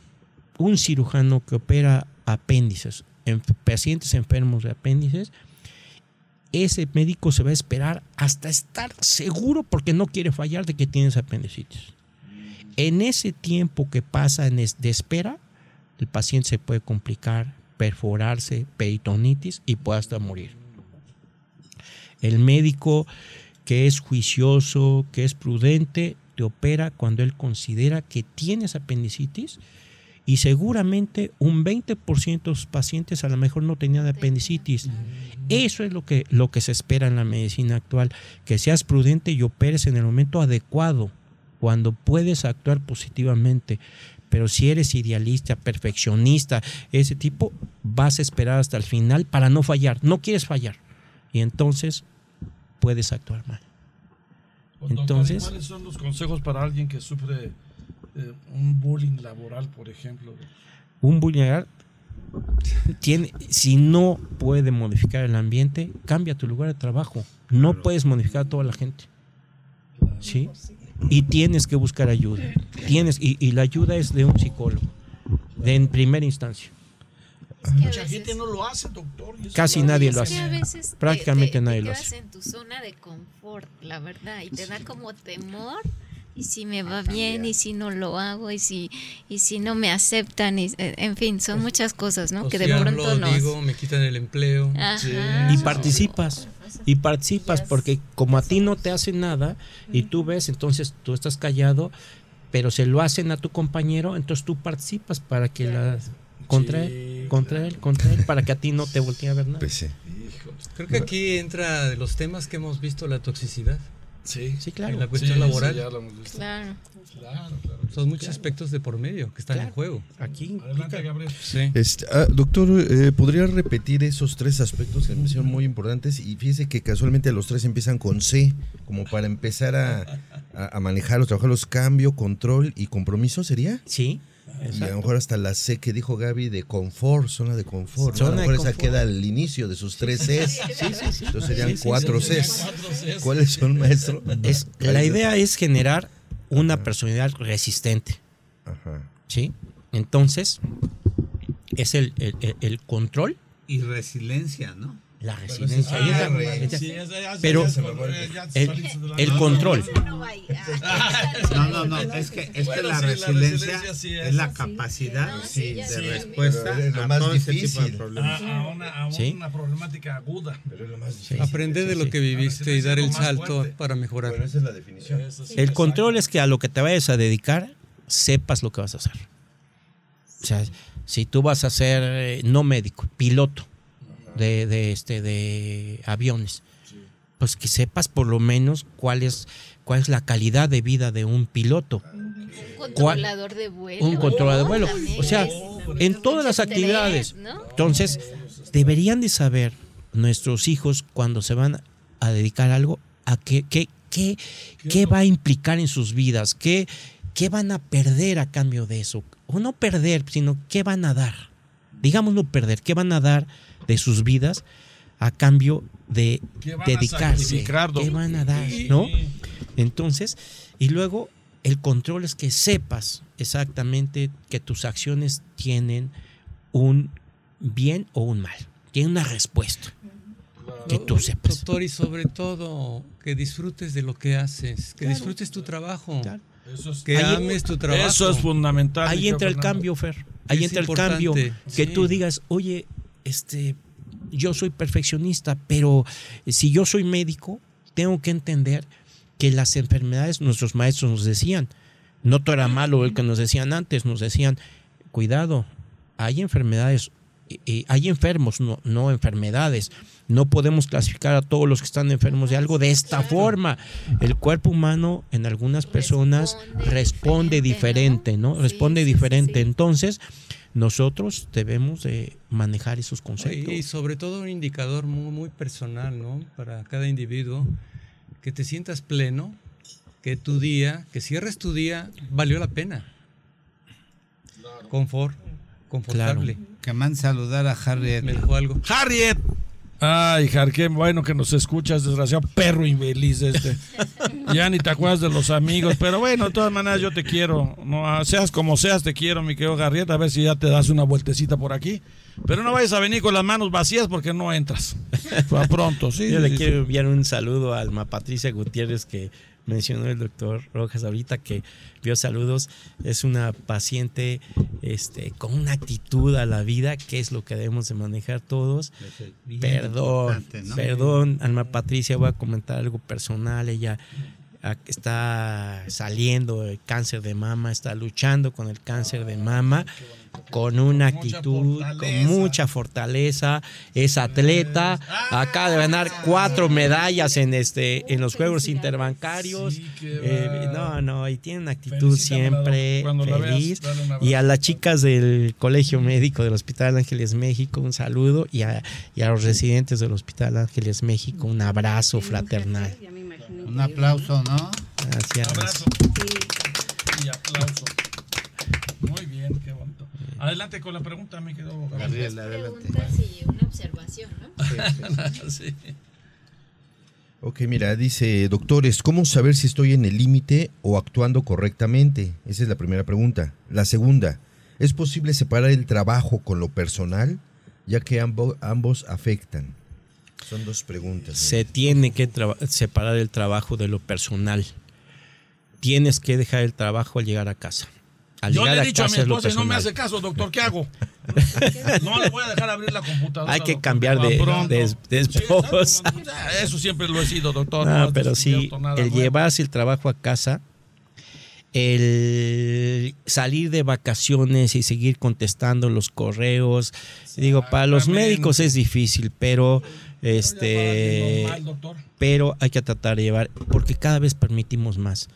un cirujano que opera apéndices, en pacientes enfermos de apéndices, ese médico se va a esperar hasta estar seguro porque no quiere fallar de que tienes apendicitis. En ese tiempo que pasa en es- de espera, el paciente se puede complicar, perforarse, peritonitis y puede hasta morir. El médico que es juicioso, que es prudente, te opera cuando él considera que tienes apendicitis y seguramente un 20% de los pacientes a lo mejor no tenían apendicitis. Eso es lo que, lo que se espera en la medicina actual, que seas prudente y operes en el momento adecuado, cuando puedes actuar positivamente. Pero si eres idealista, perfeccionista, ese tipo, vas a esperar hasta el final para no fallar. No quieres fallar. Y entonces puedes actuar mal. Doctor, Entonces- ¿Cuáles son los consejos para alguien que sufre eh, un bullying laboral, por ejemplo? Un vulnerar tiene, si no puede modificar el ambiente, cambia tu lugar de trabajo. No puedes modificar a toda la gente. ¿Sí? Y tienes que buscar ayuda. Tienes, y, y la ayuda es de un psicólogo, de en primera instancia. Mucha gente no lo hace, doctor. Casi nadie lo a hace. veces Prácticamente te, nadie te lo hace. en tu zona de confort, la verdad, y te da como temor. Y si me va bien, y si no lo hago, y si, y si no me aceptan, y, eh, en fin, son muchas cosas, ¿no? O que si de pronto digo, me quitan el empleo. Ajá. Y participas. Y participas porque como a ti no te hacen nada y tú ves, entonces tú estás callado, pero se lo hacen a tu compañero, entonces tú participas para que la contra él, contra él, contra él, para que a ti no te voltee a ver nada. Pues sí. Creo que aquí entra de los temas que hemos visto la toxicidad. Sí, Sí, claro. En la cuestión Sí, laboral. sí, ya lo hemos visto. Claro. Claro, claro. Son muchos aspectos de por medio que están en juego. Aquí Adelante, Gabriel. Sí. Este, ah, doctor, eh, ¿podría repetir esos tres aspectos que me parecieron muy importantes? Y fíjese que casualmente los tres empiezan con C, como para empezar a, a, a manejarlos, trabajarlos, cambio, control y compromiso, ¿sería? Sí. Y a lo mejor hasta la C que dijo Gaby de confort, zona de confort. a lo mejor esa queda al inicio de sus tres Cs. Entonces serían Sí, sí, cuatro Serían Cs. cuatro Cs. ¿Cuáles son, maestro? Es, la idea es generar una personalidad resistente. Ajá. ¿Sí? Entonces, es el- el control Y resiliencia, ¿no? La Ah, Sí, ya- ya- Pero ya el, el control. No, no, no, es que, es que Bueno, la sí, la es. es la capacidad de sí. respuesta Pero es lo a más todo ese tipo difícil. de problemas. A, a una, a Sí. una problemática aguda. Pero es lo más difícil. Aprender de lo que viviste y dar el salto para mejorar. Bueno, esa es la definición. El control es que a lo que te vayas a dedicar, sepas lo que vas a hacer. O sea, si tú vas a ser eh, no médico, piloto de, de, este, de aviones, pues que sepas por lo menos cuál es, cuál es la calidad de vida de un piloto. Un controlador de vuelo. un controlador de vuelo. O sea, en todas las actividades. Entonces, deberían de saber nuestros hijos cuando se van a dedicar a algo, a qué, qué, qué, qué va a implicar en sus vidas, qué, qué van a perder a cambio de eso. O no perder, sino qué van a dar. Digamos no perder, qué van a dar de sus vidas a cambio de ¿Qué van a dedicarse. ¿Qué van a dar? ¿No? Entonces, y luego el control es que sepas exactamente que tus acciones tienen un bien o un mal. Tienen una respuesta. Que tú sepas. Doctor, y sobre todo que disfrutes de lo que haces, que disfrutes tu trabajo, Claro. Eso es, que ames tu trabajo. eso es fundamental. Ahí entra el cambio, Fer. Ahí entra el cambio. Que sí. tú digas, oye, este, yo soy perfeccionista, pero si yo soy médico, tengo que entender que las enfermedades, nuestros maestros nos decían, no todo era malo el que nos decían antes, nos decían, cuidado, hay enfermedades, y- y hay enfermos, no, no enfermedades. No podemos clasificar a todos los que están enfermos de algo de esta forma. El cuerpo humano en algunas personas Responde responde diferente, diferente, ¿no? Responde diferente. sí. Entonces, nosotros debemos de manejar esos Y conceptos. sobre todo un indicador muy, muy personal, ¿no? Para cada individuo, que te sientas pleno, que tu día, que cierres tu día, valió la pena. Confort, confortable. Que man saludar a Harriet. Me dejó algo. Harriet. Ay, Har, qué bueno que nos escuchas, desgraciado perro infeliz este. ya ni te acuerdas de los amigos, pero bueno, de todas maneras yo te quiero. No, ah, seas como seas, te quiero, mi querido Harriet, a ver si ya te das una vueltecita por aquí. Pero no vayas a venir con las manos vacías porque no entras. A pronto, sí. Yo sí, le sí. quiero enviar un saludo a Alma Patricia Gutiérrez que mencionó el doctor Rojas ahorita que vio saludos. Es una paciente este, con una actitud a la vida que es lo que debemos de manejar todos. Perdón, perdón, Alma Patricia, voy a comentar algo personal. Ella está saliendo del cáncer de mama, está luchando con el cáncer de mama con una Con mucha actitud, con mucha fortaleza, es atleta, acaba de ganar cuatro medallas en este en los Juegos Interbancarios. Sí, Eh, no, no, y tiene una actitud siempre veas, feliz. Y a las chicas del Colegio Médico del Hospital Ángeles México, un saludo. Y a, y a los residentes del Hospital Ángeles México, un abrazo fraternal. Me Un aplauso, ¿no? Gracias. Abrazo Sí. y aplauso. Muy bien, qué bonito. Adelante con la pregunta, mi querido Gabriel. Adelante. Preguntas y una observación, ¿no? Sí. Ok, mira, dice, doctores, ¿cómo saber si estoy en el límite o actuando correctamente? Esa es la primera pregunta. La segunda, ¿es posible separar el trabajo con lo personal, ya que ambo- ambos afectan? Son dos preguntas. Se tiene que separar el trabajo de lo personal. Tienes que dejar el trabajo al llegar a casa. Al Yo le he dicho a mi es esposa y no me hace caso, doctor, ¿qué hago? No le voy a dejar abrir la computadora. Hay que doctor, cambiar de- pronto. de- esposa. Eso siempre lo he sido, doctor. No, pero sí, nada el llevarse el trabajo a casa, el salir de vacaciones y seguir contestando los correos. Digo, para los médicos es difícil, pero este, normal, doctor. pero hay que tratar de llevar, porque cada vez permitimos más.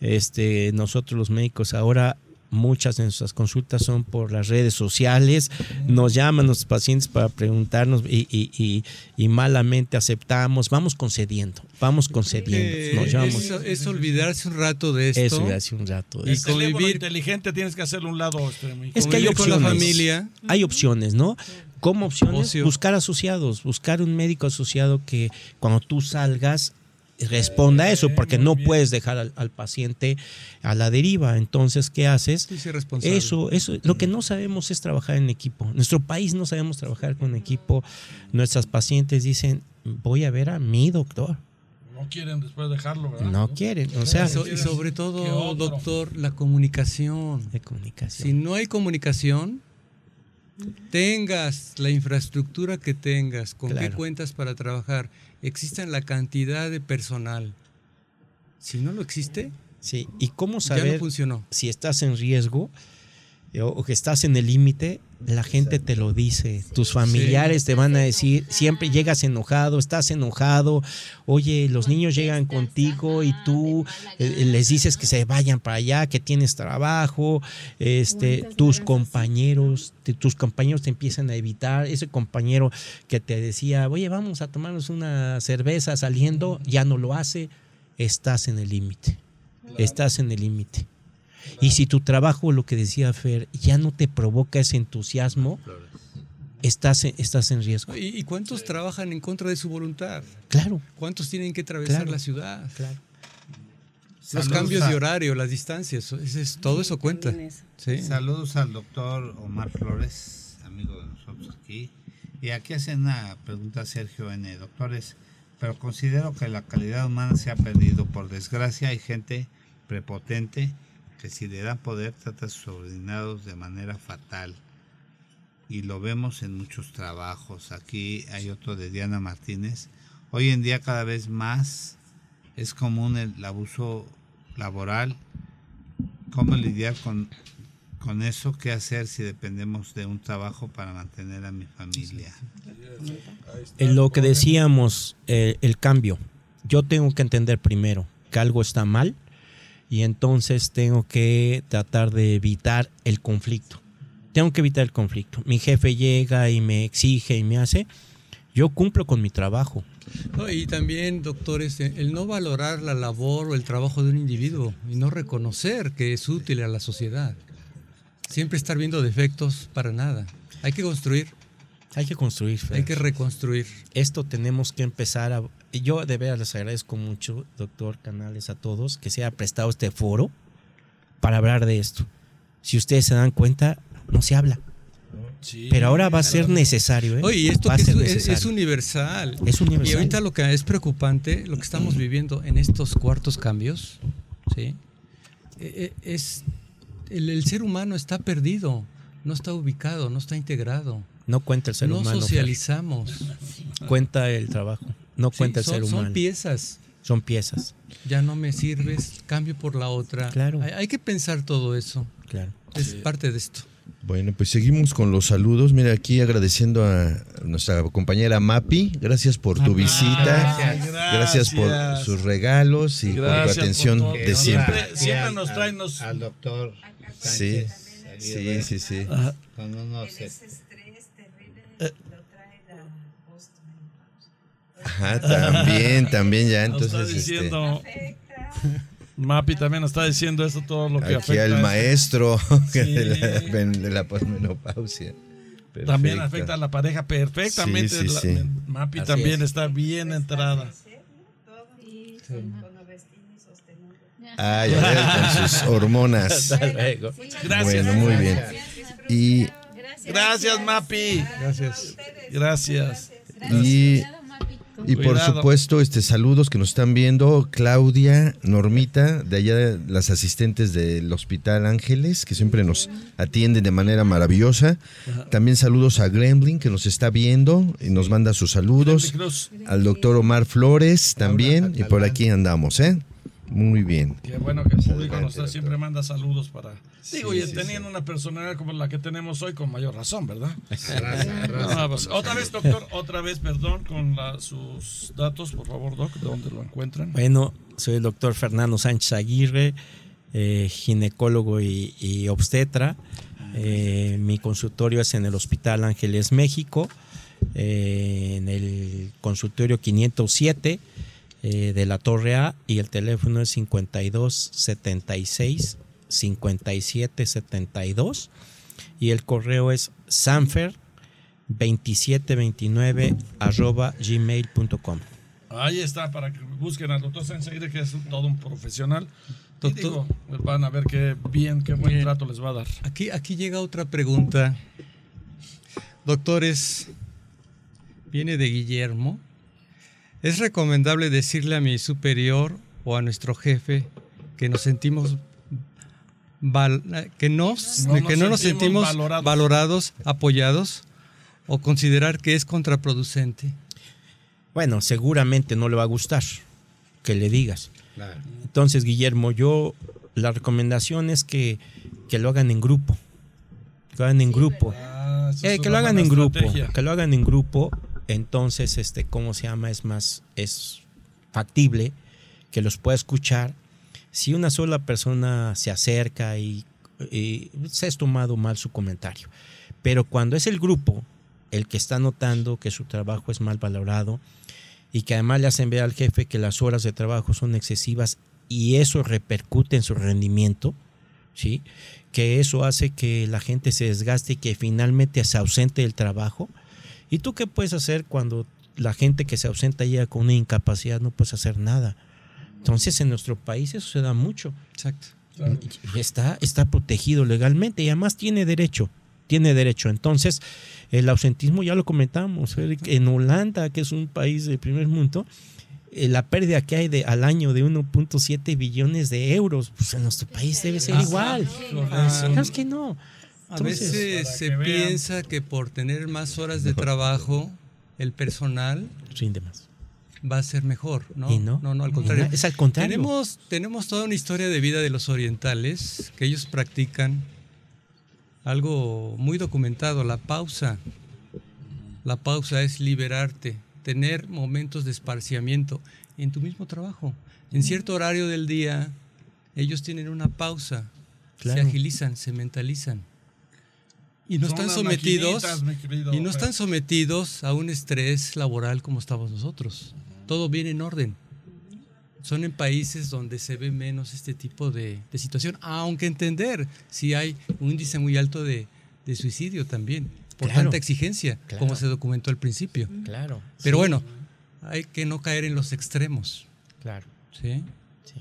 Este, nosotros los médicos ahora muchas de nuestras consultas son por las redes sociales, nos llaman los pacientes para preguntarnos y, y- y- y malamente aceptamos, vamos concediendo, vamos concediendo, Eh, nos llamamos. es, es olvidarse un rato de esto. Eso ya hace un rato. Y El teléfono convivir- inteligente tienes que hacerle un lado. Mi Es que hay convivir con la opciones. familia. Hay opciones, ¿no? Como opciones, Ocio. buscar asociados, buscar un médico asociado que cuando tú salgas responda a eso, porque no bien. puedes dejar al, al paciente a la deriva. Entonces, ¿qué haces? Sí, sí, responsable. Eso, eso, lo que no sabemos es trabajar en equipo. Nuestro país no sabemos trabajar con equipo. Nuestras pacientes dicen, voy a ver a mi doctor. No quieren después dejarlo, ¿verdad? No quieren, o sea, Y so- y sobre ¿Qué todo, doctor, la comunicación. Si no hay comunicación, tengas la infraestructura que tengas, con qué cuentas para trabajar, exista la cantidad de personal. Si no lo existe, Sí, ¿y cómo ya saber no funcionó. si estás en riesgo eh, o que estás en el límite? La gente te lo dice, tus familiares te van a decir, siempre llegas enojado, estás enojado, oye, los niños llegan contigo y tú eh, les dices que se vayan para allá, que tienes trabajo, este, tus compañeros, te- tus compañeros te empiezan a evitar, ese compañero que te decía, oye, vamos a tomarnos una cerveza saliendo, ya no lo hace, estás en el límite, estás en el límite. Y si tu trabajo, lo que decía Fer, ya no te provoca ese entusiasmo, estás en, estás en riesgo. ¿Y, y cuántos trabajan en contra de su voluntad? Claro, ¿Cuántos tienen que atravesar Claro. la ciudad? claro. Los Saludos cambios a- de horario, las distancias, ese es- todo eso cuenta. Eso. Sí. Saludos al doctor Omar Flores, amigo de nosotros aquí. Y aquí hace una pregunta a Sergio N. Doctores, pero considero que la calidad humana se ha perdido. Por desgracia hay gente prepotente que si le dan poder trata a sus subordinados de manera fatal. Y lo vemos en muchos trabajos. Aquí hay otro de Diana Martínez. Hoy en día cada vez más es común el abuso laboral. ¿Cómo lidiar con, con eso? ¿Qué hacer si dependemos de un trabajo para mantener a mi familia? En lo que decíamos, eh, el cambio. Yo tengo que entender primero que algo está mal y entonces tengo que tratar de evitar el conflicto. Tengo que evitar el conflicto. Mi jefe llega y me exige y me hace. Yo cumplo con mi trabajo. No, y también, doctores, eh, el no valorar la labor o el trabajo de un individuo y no reconocer que es útil a la sociedad. Siempre estar viendo defectos para nada. Hay que construir, Hay que construir. Fer. hay que reconstruir. Esto tenemos que empezar a... Yo de veras les agradezco mucho, doctor Canales, a todos, que se haya prestado este foro para hablar de esto. Si ustedes se dan cuenta, no se habla. Sí. Pero ahora va a ser necesario. ¿eh? Oye, esto que es, universal. Es universal. Y ahorita lo que es preocupante, lo que estamos viviendo en estos cuartos cambios, ¿sí? Eh, eh, Es el, el ser humano está perdido, no está ubicado, no está integrado. No cuenta el ser no humano. Fer. socializamos. Cuenta el trabajo. No Sí, cuenta el son, ser son humano. piezas. Son piezas. Ya no me sirves, cambio por la otra. Claro. Hay, hay que pensar todo eso. Claro. Es parte de esto. Bueno, pues seguimos con los saludos. Mira, aquí agradeciendo a nuestra compañera Mapi. Gracias por tu visita. Gracias. Gracias por sus regalos y por tu atención por de siempre. Siempre- siempre nos traen Al doctor Sí, Sánchez sí, Aguirre, sí, sí. Ajá. Con unos estrés terrible Eh. lo trae la postmenopausia. Ajá, también, también ya. Nos está Entonces, este, diciendo, Mapi también nos está diciendo eso, todo lo que aquí afecta. al a esto. maestro Sí. de la, posmenopausia. También afecta a la pareja perfectamente. Sí, sí, La-. Mapi Así también es. está bien entrada. Con Ovestin y sostenido. Ay, a ver, con sus hormonas. Hasta luego. Gracias. Bueno, muy bien. Y, Gracias, Mapi. Gracias. Gracias. y, y por supuesto, este saludos que nos están viendo, Claudia, Normita, de allá las asistentes del Hospital Ángeles, que siempre nos atienden de manera maravillosa. También saludos a Gremlin, que nos está viendo y nos manda sus saludos. Al doctor Omar Flores también, y por aquí andamos, ¿eh? Muy bien. Qué bueno que el público nos da- siempre manda saludos para. Digo, y sí, teniendo una personalidad como la que tenemos hoy, con mayor razón, ¿verdad? No, pues, otra vez, doctor, otra vez, perdón, con la- sus datos, por favor, doc, ¿dónde lo encuentran? Bueno, soy el doctor Fernando Sánchez Aguirre, eh, ginecólogo y, y obstetra. Eh, mi consultorio es en el Hospital Ángeles México, eh, en el consultorio 507 eh, de la Torre A y el teléfono es 52 76 57 72 y el correo es sanfer 2729 arroba gmail.com. Ahí está, para que busquen al doctor Senseire, que es todo un profesional. Y Doctor- digo, van a ver qué bien, qué buen Bien. trato les va a dar. Aquí, aquí llega otra pregunta. Doctores, viene de Guillermo. ¿Es recomendable decirle a mi superior o a nuestro jefe que nos sentimos que, nos, No nos que no nos sentimos sentimos valorados. valorados, apoyados o considerar que es contraproducente? Bueno, seguramente no le va a gustar que le digas. Claro. Entonces, Guillermo, yo la recomendación es que, que lo hagan en grupo. Que lo hagan en grupo. Ah, Eh, que lo hagan en grupo. Que lo hagan en grupo. Entonces, este, ¿cómo se llama? Es más, es factible que los pueda escuchar. Si una sola persona se acerca y, se has tomado mal su comentario. Pero cuando es el grupo el que está notando que su trabajo es mal valorado y que además le hacen ver al jefe que las horas de trabajo son excesivas y eso repercute en su rendimiento, ¿sí? que eso hace que la gente se desgaste y que finalmente se ausente del trabajo. ¿Y tú qué puedes hacer cuando la gente que se ausenta llega con una incapacidad? No puedes hacer nada. Entonces en nuestro país eso se da mucho. Exacto. Claro. Está, está protegido legalmente y además tiene derecho. Tiene derecho. Entonces, el ausentismo ya lo comentamos. En Holanda, que es un país de primer mundo, eh, la pérdida que hay de, al año de 1.7 billones de euros, pues en nuestro país debe ser igual. Claro es que no. A Entonces, veces se que piensa que por tener más horas de trabajo, el personal Rinde más. va a ser mejor, ¿no? Y no. no, al contrario. no, es al contrario. Tenemos, tenemos toda una historia de vida de los orientales que ellos practican algo muy documentado, la pausa. La pausa es liberarte, tener momentos de esparciamiento en tu mismo trabajo. En cierto horario del día, ellos tienen una pausa, Claro. se agilizan, se mentalizan. Y no Son están sometidos querido y no están sometidos a un estrés laboral como estamos nosotros. Todo viene en orden. Son en países donde se ve menos este tipo de, de situación, aunque entender si hay un índice muy alto de, de suicidio también, por Claro. tanta exigencia, Claro. como se documentó al principio. Claro. Pero Sí, bueno, hay que no caer en los extremos. Claro. ¿sí? Sí,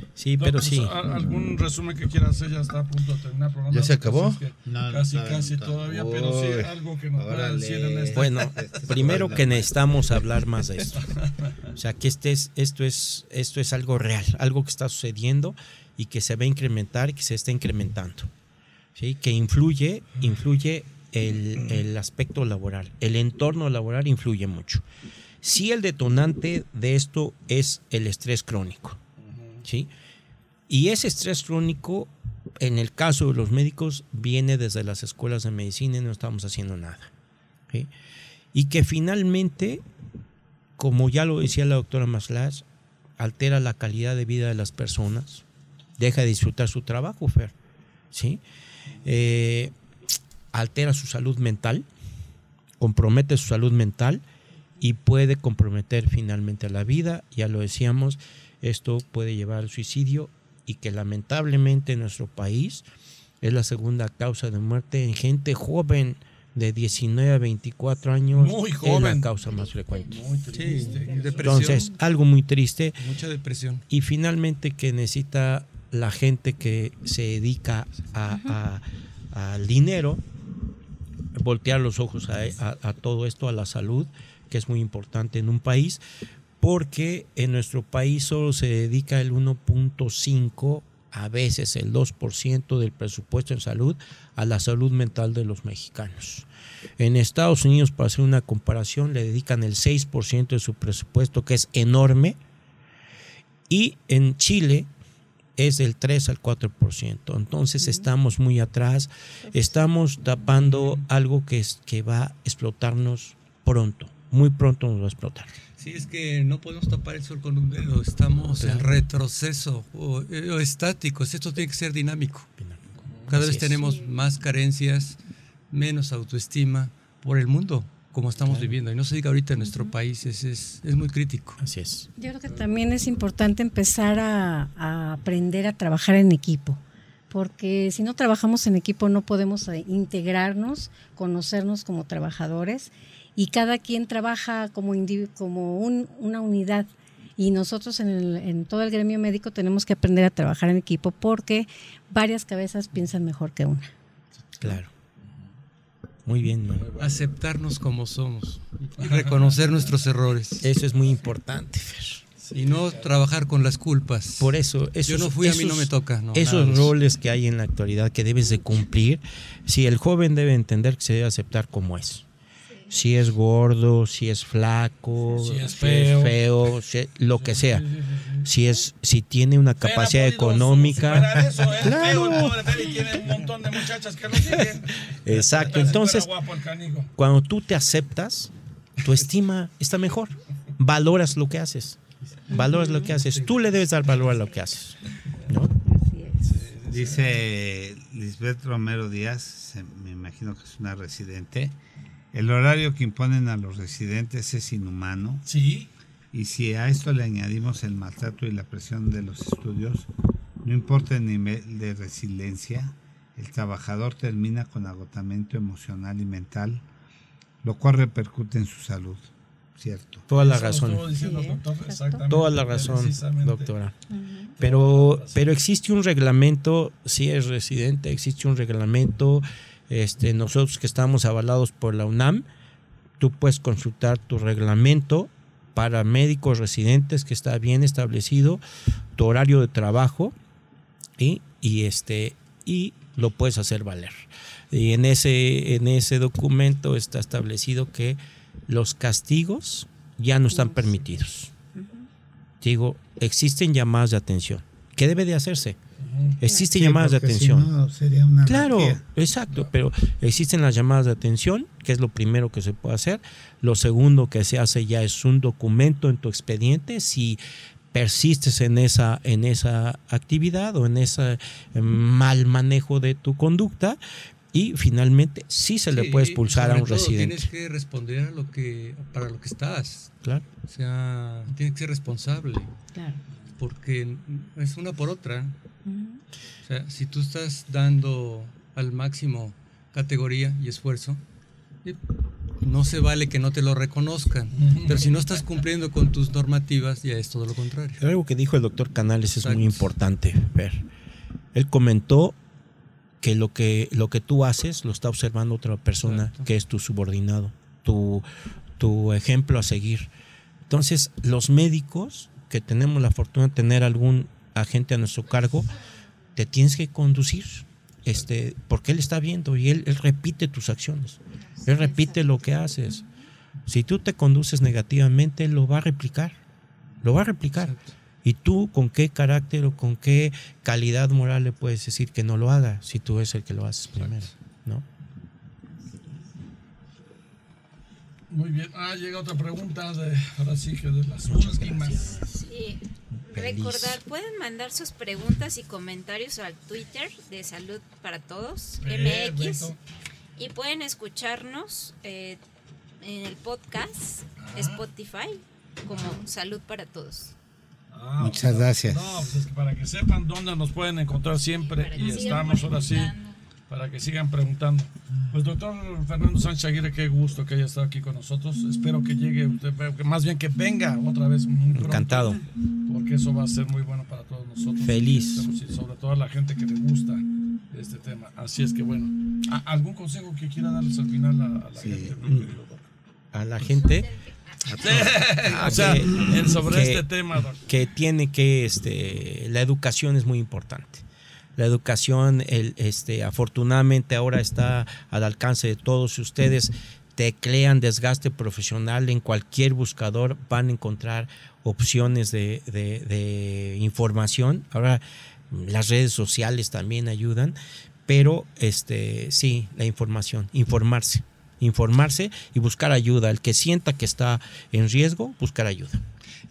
Doc, pero pues, sí. ¿Algún resumen que quieras hacer? Ya está a punto de terminar el programa. ¿Ya se acabó? Así es que No, casi, no, casi no. todavía, pero sí algo que nos pueda decir en este. Bueno, Este es primero que necesitamos hablar más de esto. O sea, que este es, esto, es, esto es algo real, algo que está sucediendo y que se va a incrementar y que se está incrementando. ¿sí? Que influye, influye el, el aspecto laboral. El entorno laboral influye mucho. Sí, el detonante de esto es el estrés crónico. ¿Sí? Y ese estrés crónico, en el caso de los médicos, viene desde las escuelas de medicina y no estamos haciendo nada. Y que finalmente, como ya lo decía la doctora Maslas, altera la calidad de vida de las personas, deja de disfrutar su trabajo, Fer, ¿sí? Eh, altera su salud mental, compromete su salud mental y puede comprometer finalmente la vida, ya lo decíamos, esto puede llevar al suicidio y que lamentablemente en nuestro país es la segunda causa de muerte en gente joven de 19 a 24 años. Muy Es joven. la causa más frecuente. Muy Sí, triste. depresión, Entonces, algo muy triste mucha depresión. y finalmente que necesita la gente que se dedica a- a- al dinero voltear los ojos a, a- a todo esto, a la salud, que es muy importante en un país, porque en nuestro país solo se dedica el 1.5, a veces el 2% del presupuesto en salud a la salud mental de los mexicanos. En Estados Unidos, para hacer una comparación, le dedican el 6% de su presupuesto, que es enorme, y en Chile es del 3 al 4%. Entonces estamos muy atrás, estamos tapando algo que, es, que va a explotarnos pronto, muy pronto nos va a explotar. Sí, es que no podemos tapar el sol con un dedo, estamos en Claro. retroceso o, eh, o estáticos, esto tiene que ser dinámico. Cada Así vez es. tenemos más carencias, menos autoestima por el mundo, como estamos viviendo. Y no se diga ahorita en nuestro país, es, es, es muy crítico. Así es. Yo creo que también es importante empezar a, a aprender a trabajar en equipo. porque si no trabajamos en equipo no podemos integrarnos, conocernos como trabajadores y cada quien trabaja como, como un- una unidad. Y nosotros en, el- en todo el gremio médico tenemos que aprender a trabajar en equipo porque varias cabezas piensan mejor que una. Claro. Muy bien, Manu. Aceptarnos como somos y reconocer nuestros errores. Eso es muy importante, Fer. Y no trabajar con las culpas. Por eso, esos, Yo no fui, a mí no me toca. no, esos roles que hay en la actualidad que debes de cumplir, si el joven debe entender que se debe aceptar como es. Si es gordo, si es flaco, Si es feo. feo, si- lo que sea. Si es, si tiene una capacidad económica. superar eso, ¿eh? Claro. Feo el pobre Fer y tiene un montón de muchachas que lo siguen. Exacto. Entonces, cuando tú te aceptas, tu estima está mejor. Valoras lo que haces. Valoras lo que haces. Tú le debes dar valor a lo que haces. ¿no? Así es. Dice Lisbeth Romero Díaz, me imagino que es una residente, el horario que imponen a los residentes es inhumano Sí. y si a esto le añadimos el maltrato y la presión de los estudios, no importa el nivel de resiliencia, el trabajador termina con agotamiento emocional y mental, lo cual repercute en su salud, ¿cierto? Toda la Eso razón. estuvo diciendo el Sí, doctor, exacto. exactamente, Toda la razón, doctora. Pero, pero existe un reglamento, si es residente, existe un reglamento. Este, nosotros que estamos avalados por la UNAM, tú puedes consultar tu reglamento para médicos residentes que está bien establecido, tu horario de trabajo y, y este y lo puedes hacer valer. Y en ese, en ese documento está establecido que los castigos ya no están permitidos. Digo, existen llamadas de atención. ¿Qué debe de hacerse? Existen llamadas de atención. sería una Claro, exacto, pero existen las llamadas de atención, que es lo primero que se puede hacer. Lo segundo que se hace ya es un documento en tu expediente. Si persistes en esa, en esa actividad o en ese eh, mal manejo de tu conducta, y finalmente sí se le puede expulsar a un todo residente. Tienes que responder a lo que, para lo que estás. Claro. O sea, tienes que ser responsable. Claro. Porque es una por otra. O sea, si tú estás dando al máximo categoría y esfuerzo, eh, no se vale que no te lo reconozcan. Pero si no estás cumpliendo con tus normativas, ya es todo lo contrario. Algo que dijo el doctor Canales es muy Exacto. importante ver. Él comentó que lo que lo que tú haces lo está observando otra persona Exacto. que es tu subordinado, tu, tu ejemplo a seguir. Entonces, los médicos que tenemos la fortuna de tener algún agente a nuestro cargo, te tienes que conducir, este, porque él está viendo y él, él repite tus acciones, él repite lo que haces. Si tú te conduces negativamente, él lo va a replicar, lo va a replicar. ¿Y tú con qué carácter o con qué calidad moral le puedes decir que no lo haga si tú es el que lo haces primero? ¿no? Muy bien. Ah, llega otra pregunta de, ahora sí que de las últimas. Sí. Feliz. Recordar, pueden mandar sus preguntas y comentarios al Twitter de Salud para Todos, MX, y pueden escucharnos eh, en el podcast Spotify como Salud para Todos. Ah, Muchas gracias. No, pues es que para que sepan dónde nos pueden encontrar siempre y estamos ahora sí. Para que sigan preguntando. Pues doctor Fernando Sánchez Aguirre, qué gusto que haya estado aquí con nosotros. Espero que llegue usted, más bien que venga otra vez. muy pronto, Encantado. Porque eso va a ser muy bueno para todos nosotros. Feliz. Y sobre todo a la gente que le gusta este tema. Así es que bueno, ¿a- ¿algún consejo que quiera darles al final a, a la Sí. gente? doctor? A la gente o sea, que- sobre que- este tema, doctor. que tiene que, este, la educación es muy importante. La educación, el, este, afortunadamente ahora está al alcance de todos ustedes. Teclean desgaste profesional en cualquier buscador, van a encontrar opciones de, de- información. Ahora las redes sociales también ayudan, pero este, sí, la información, informarse, informarse y buscar ayuda. El que sienta que está en riesgo, buscar ayuda.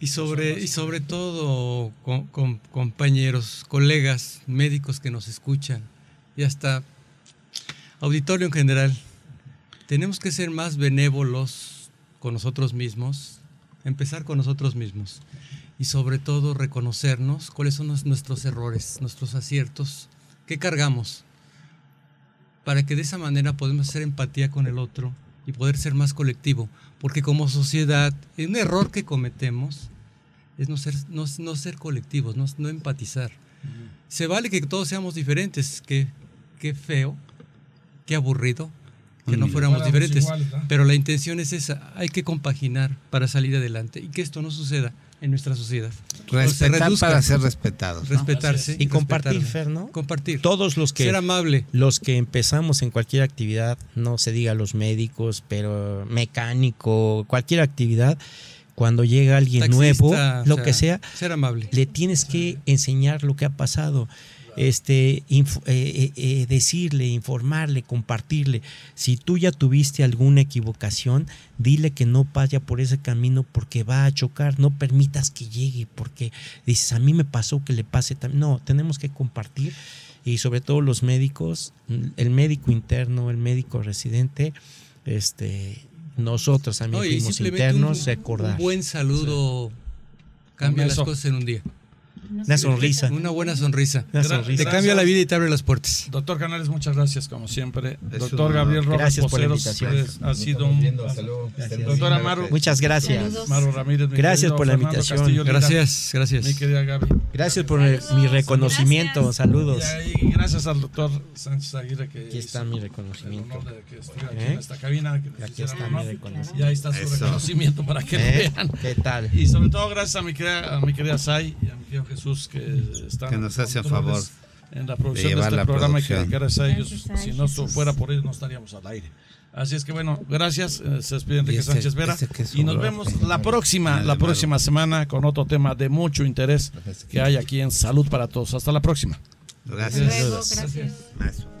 Y sobre, y sobre todo, con, con- compañeros, colegas, médicos que nos escuchan, y hasta auditorio en general, tenemos que ser más benévolos con nosotros mismos, empezar con nosotros mismos, y sobre todo reconocernos cuáles son nuestros errores, nuestros aciertos, ¿Qué cargamos? Para que de esa manera podamos hacer empatía con el otro y poder ser más colectivo. Porque como sociedad, un error que cometemos es no ser, no, no ser colectivos, no, no empatizar. Se vale que todos seamos diferentes, qué, qué feo, qué aburrido que no fuéramos Fuéramos diferentes. iguales, ¿no? Pero la intención es esa, hay que compaginar para salir adelante y que esto no suceda en nuestra sociedad. Respetar reduzca. para ser respetados. ¿no? Respetarse. Y compartir. Fer, ¿no? Compartir. Todos los que Ser amable. los que empezamos en cualquier actividad, no se diga los médicos, pero mecánico, cualquier actividad, cuando llega alguien Taxista, nuevo, o lo que sea, Ser amable. le tienes que enseñar lo que ha pasado, este, inf- eh, eh, eh, decirle, informarle, compartirle. Si tú ya tuviste alguna equivocación, dile que no vaya por ese camino porque va a chocar. No permitas que llegue porque dices, a mí me pasó que le pase también. No, tenemos que compartir y sobre todo los médicos, el médico interno, el médico residente, este, nosotros también No, fuimos internos, un, recordar. un buen saludo cambia las cosas en un día. Una sonrisa. Una buena sonrisa. Una sonrisa. Te cambia la vida y te abre las puertas. Doctor Canales, muchas gracias como siempre. Es Doctor un Gabriel. Rojas Gracias por la Poceros, invitación. pues, ha sido un... Doctora Maru, Muchas gracias. Maru Ramírez. Gracias por la invitación. Castillo Lira, Gracias, Mi gracias. querida Gaby. Gracias por mi reconocimiento. Gracias. Saludos. Y ahí, gracias al doctor Sánchez Aguirre que Aquí está mi el reconocimiento. honor de que estuviera aquí ¿Eh? en esta cabina. que Aquí está mi reconocimiento. Y ahí está su Eso. reconocimiento para que lo ¿Eh? vean. ¿Qué tal? Y sobre todo gracias a mi querida, a mi querida Sai y a mi querido Jesús que están Que nos hacen favor en la producción de, llevar este la programa y que producción. gracias a ellos, Gracias, si no Jesús. fuera por ellos no estaríamos al aire. Así es que bueno, gracias, eh, se despide Enrique este- Sánchez Vera este que y nos vemos la próxima, la próxima semana con otro tema de mucho interés que hay aquí en Salud para Todos. Hasta la próxima. Gracias. Luego, gracias.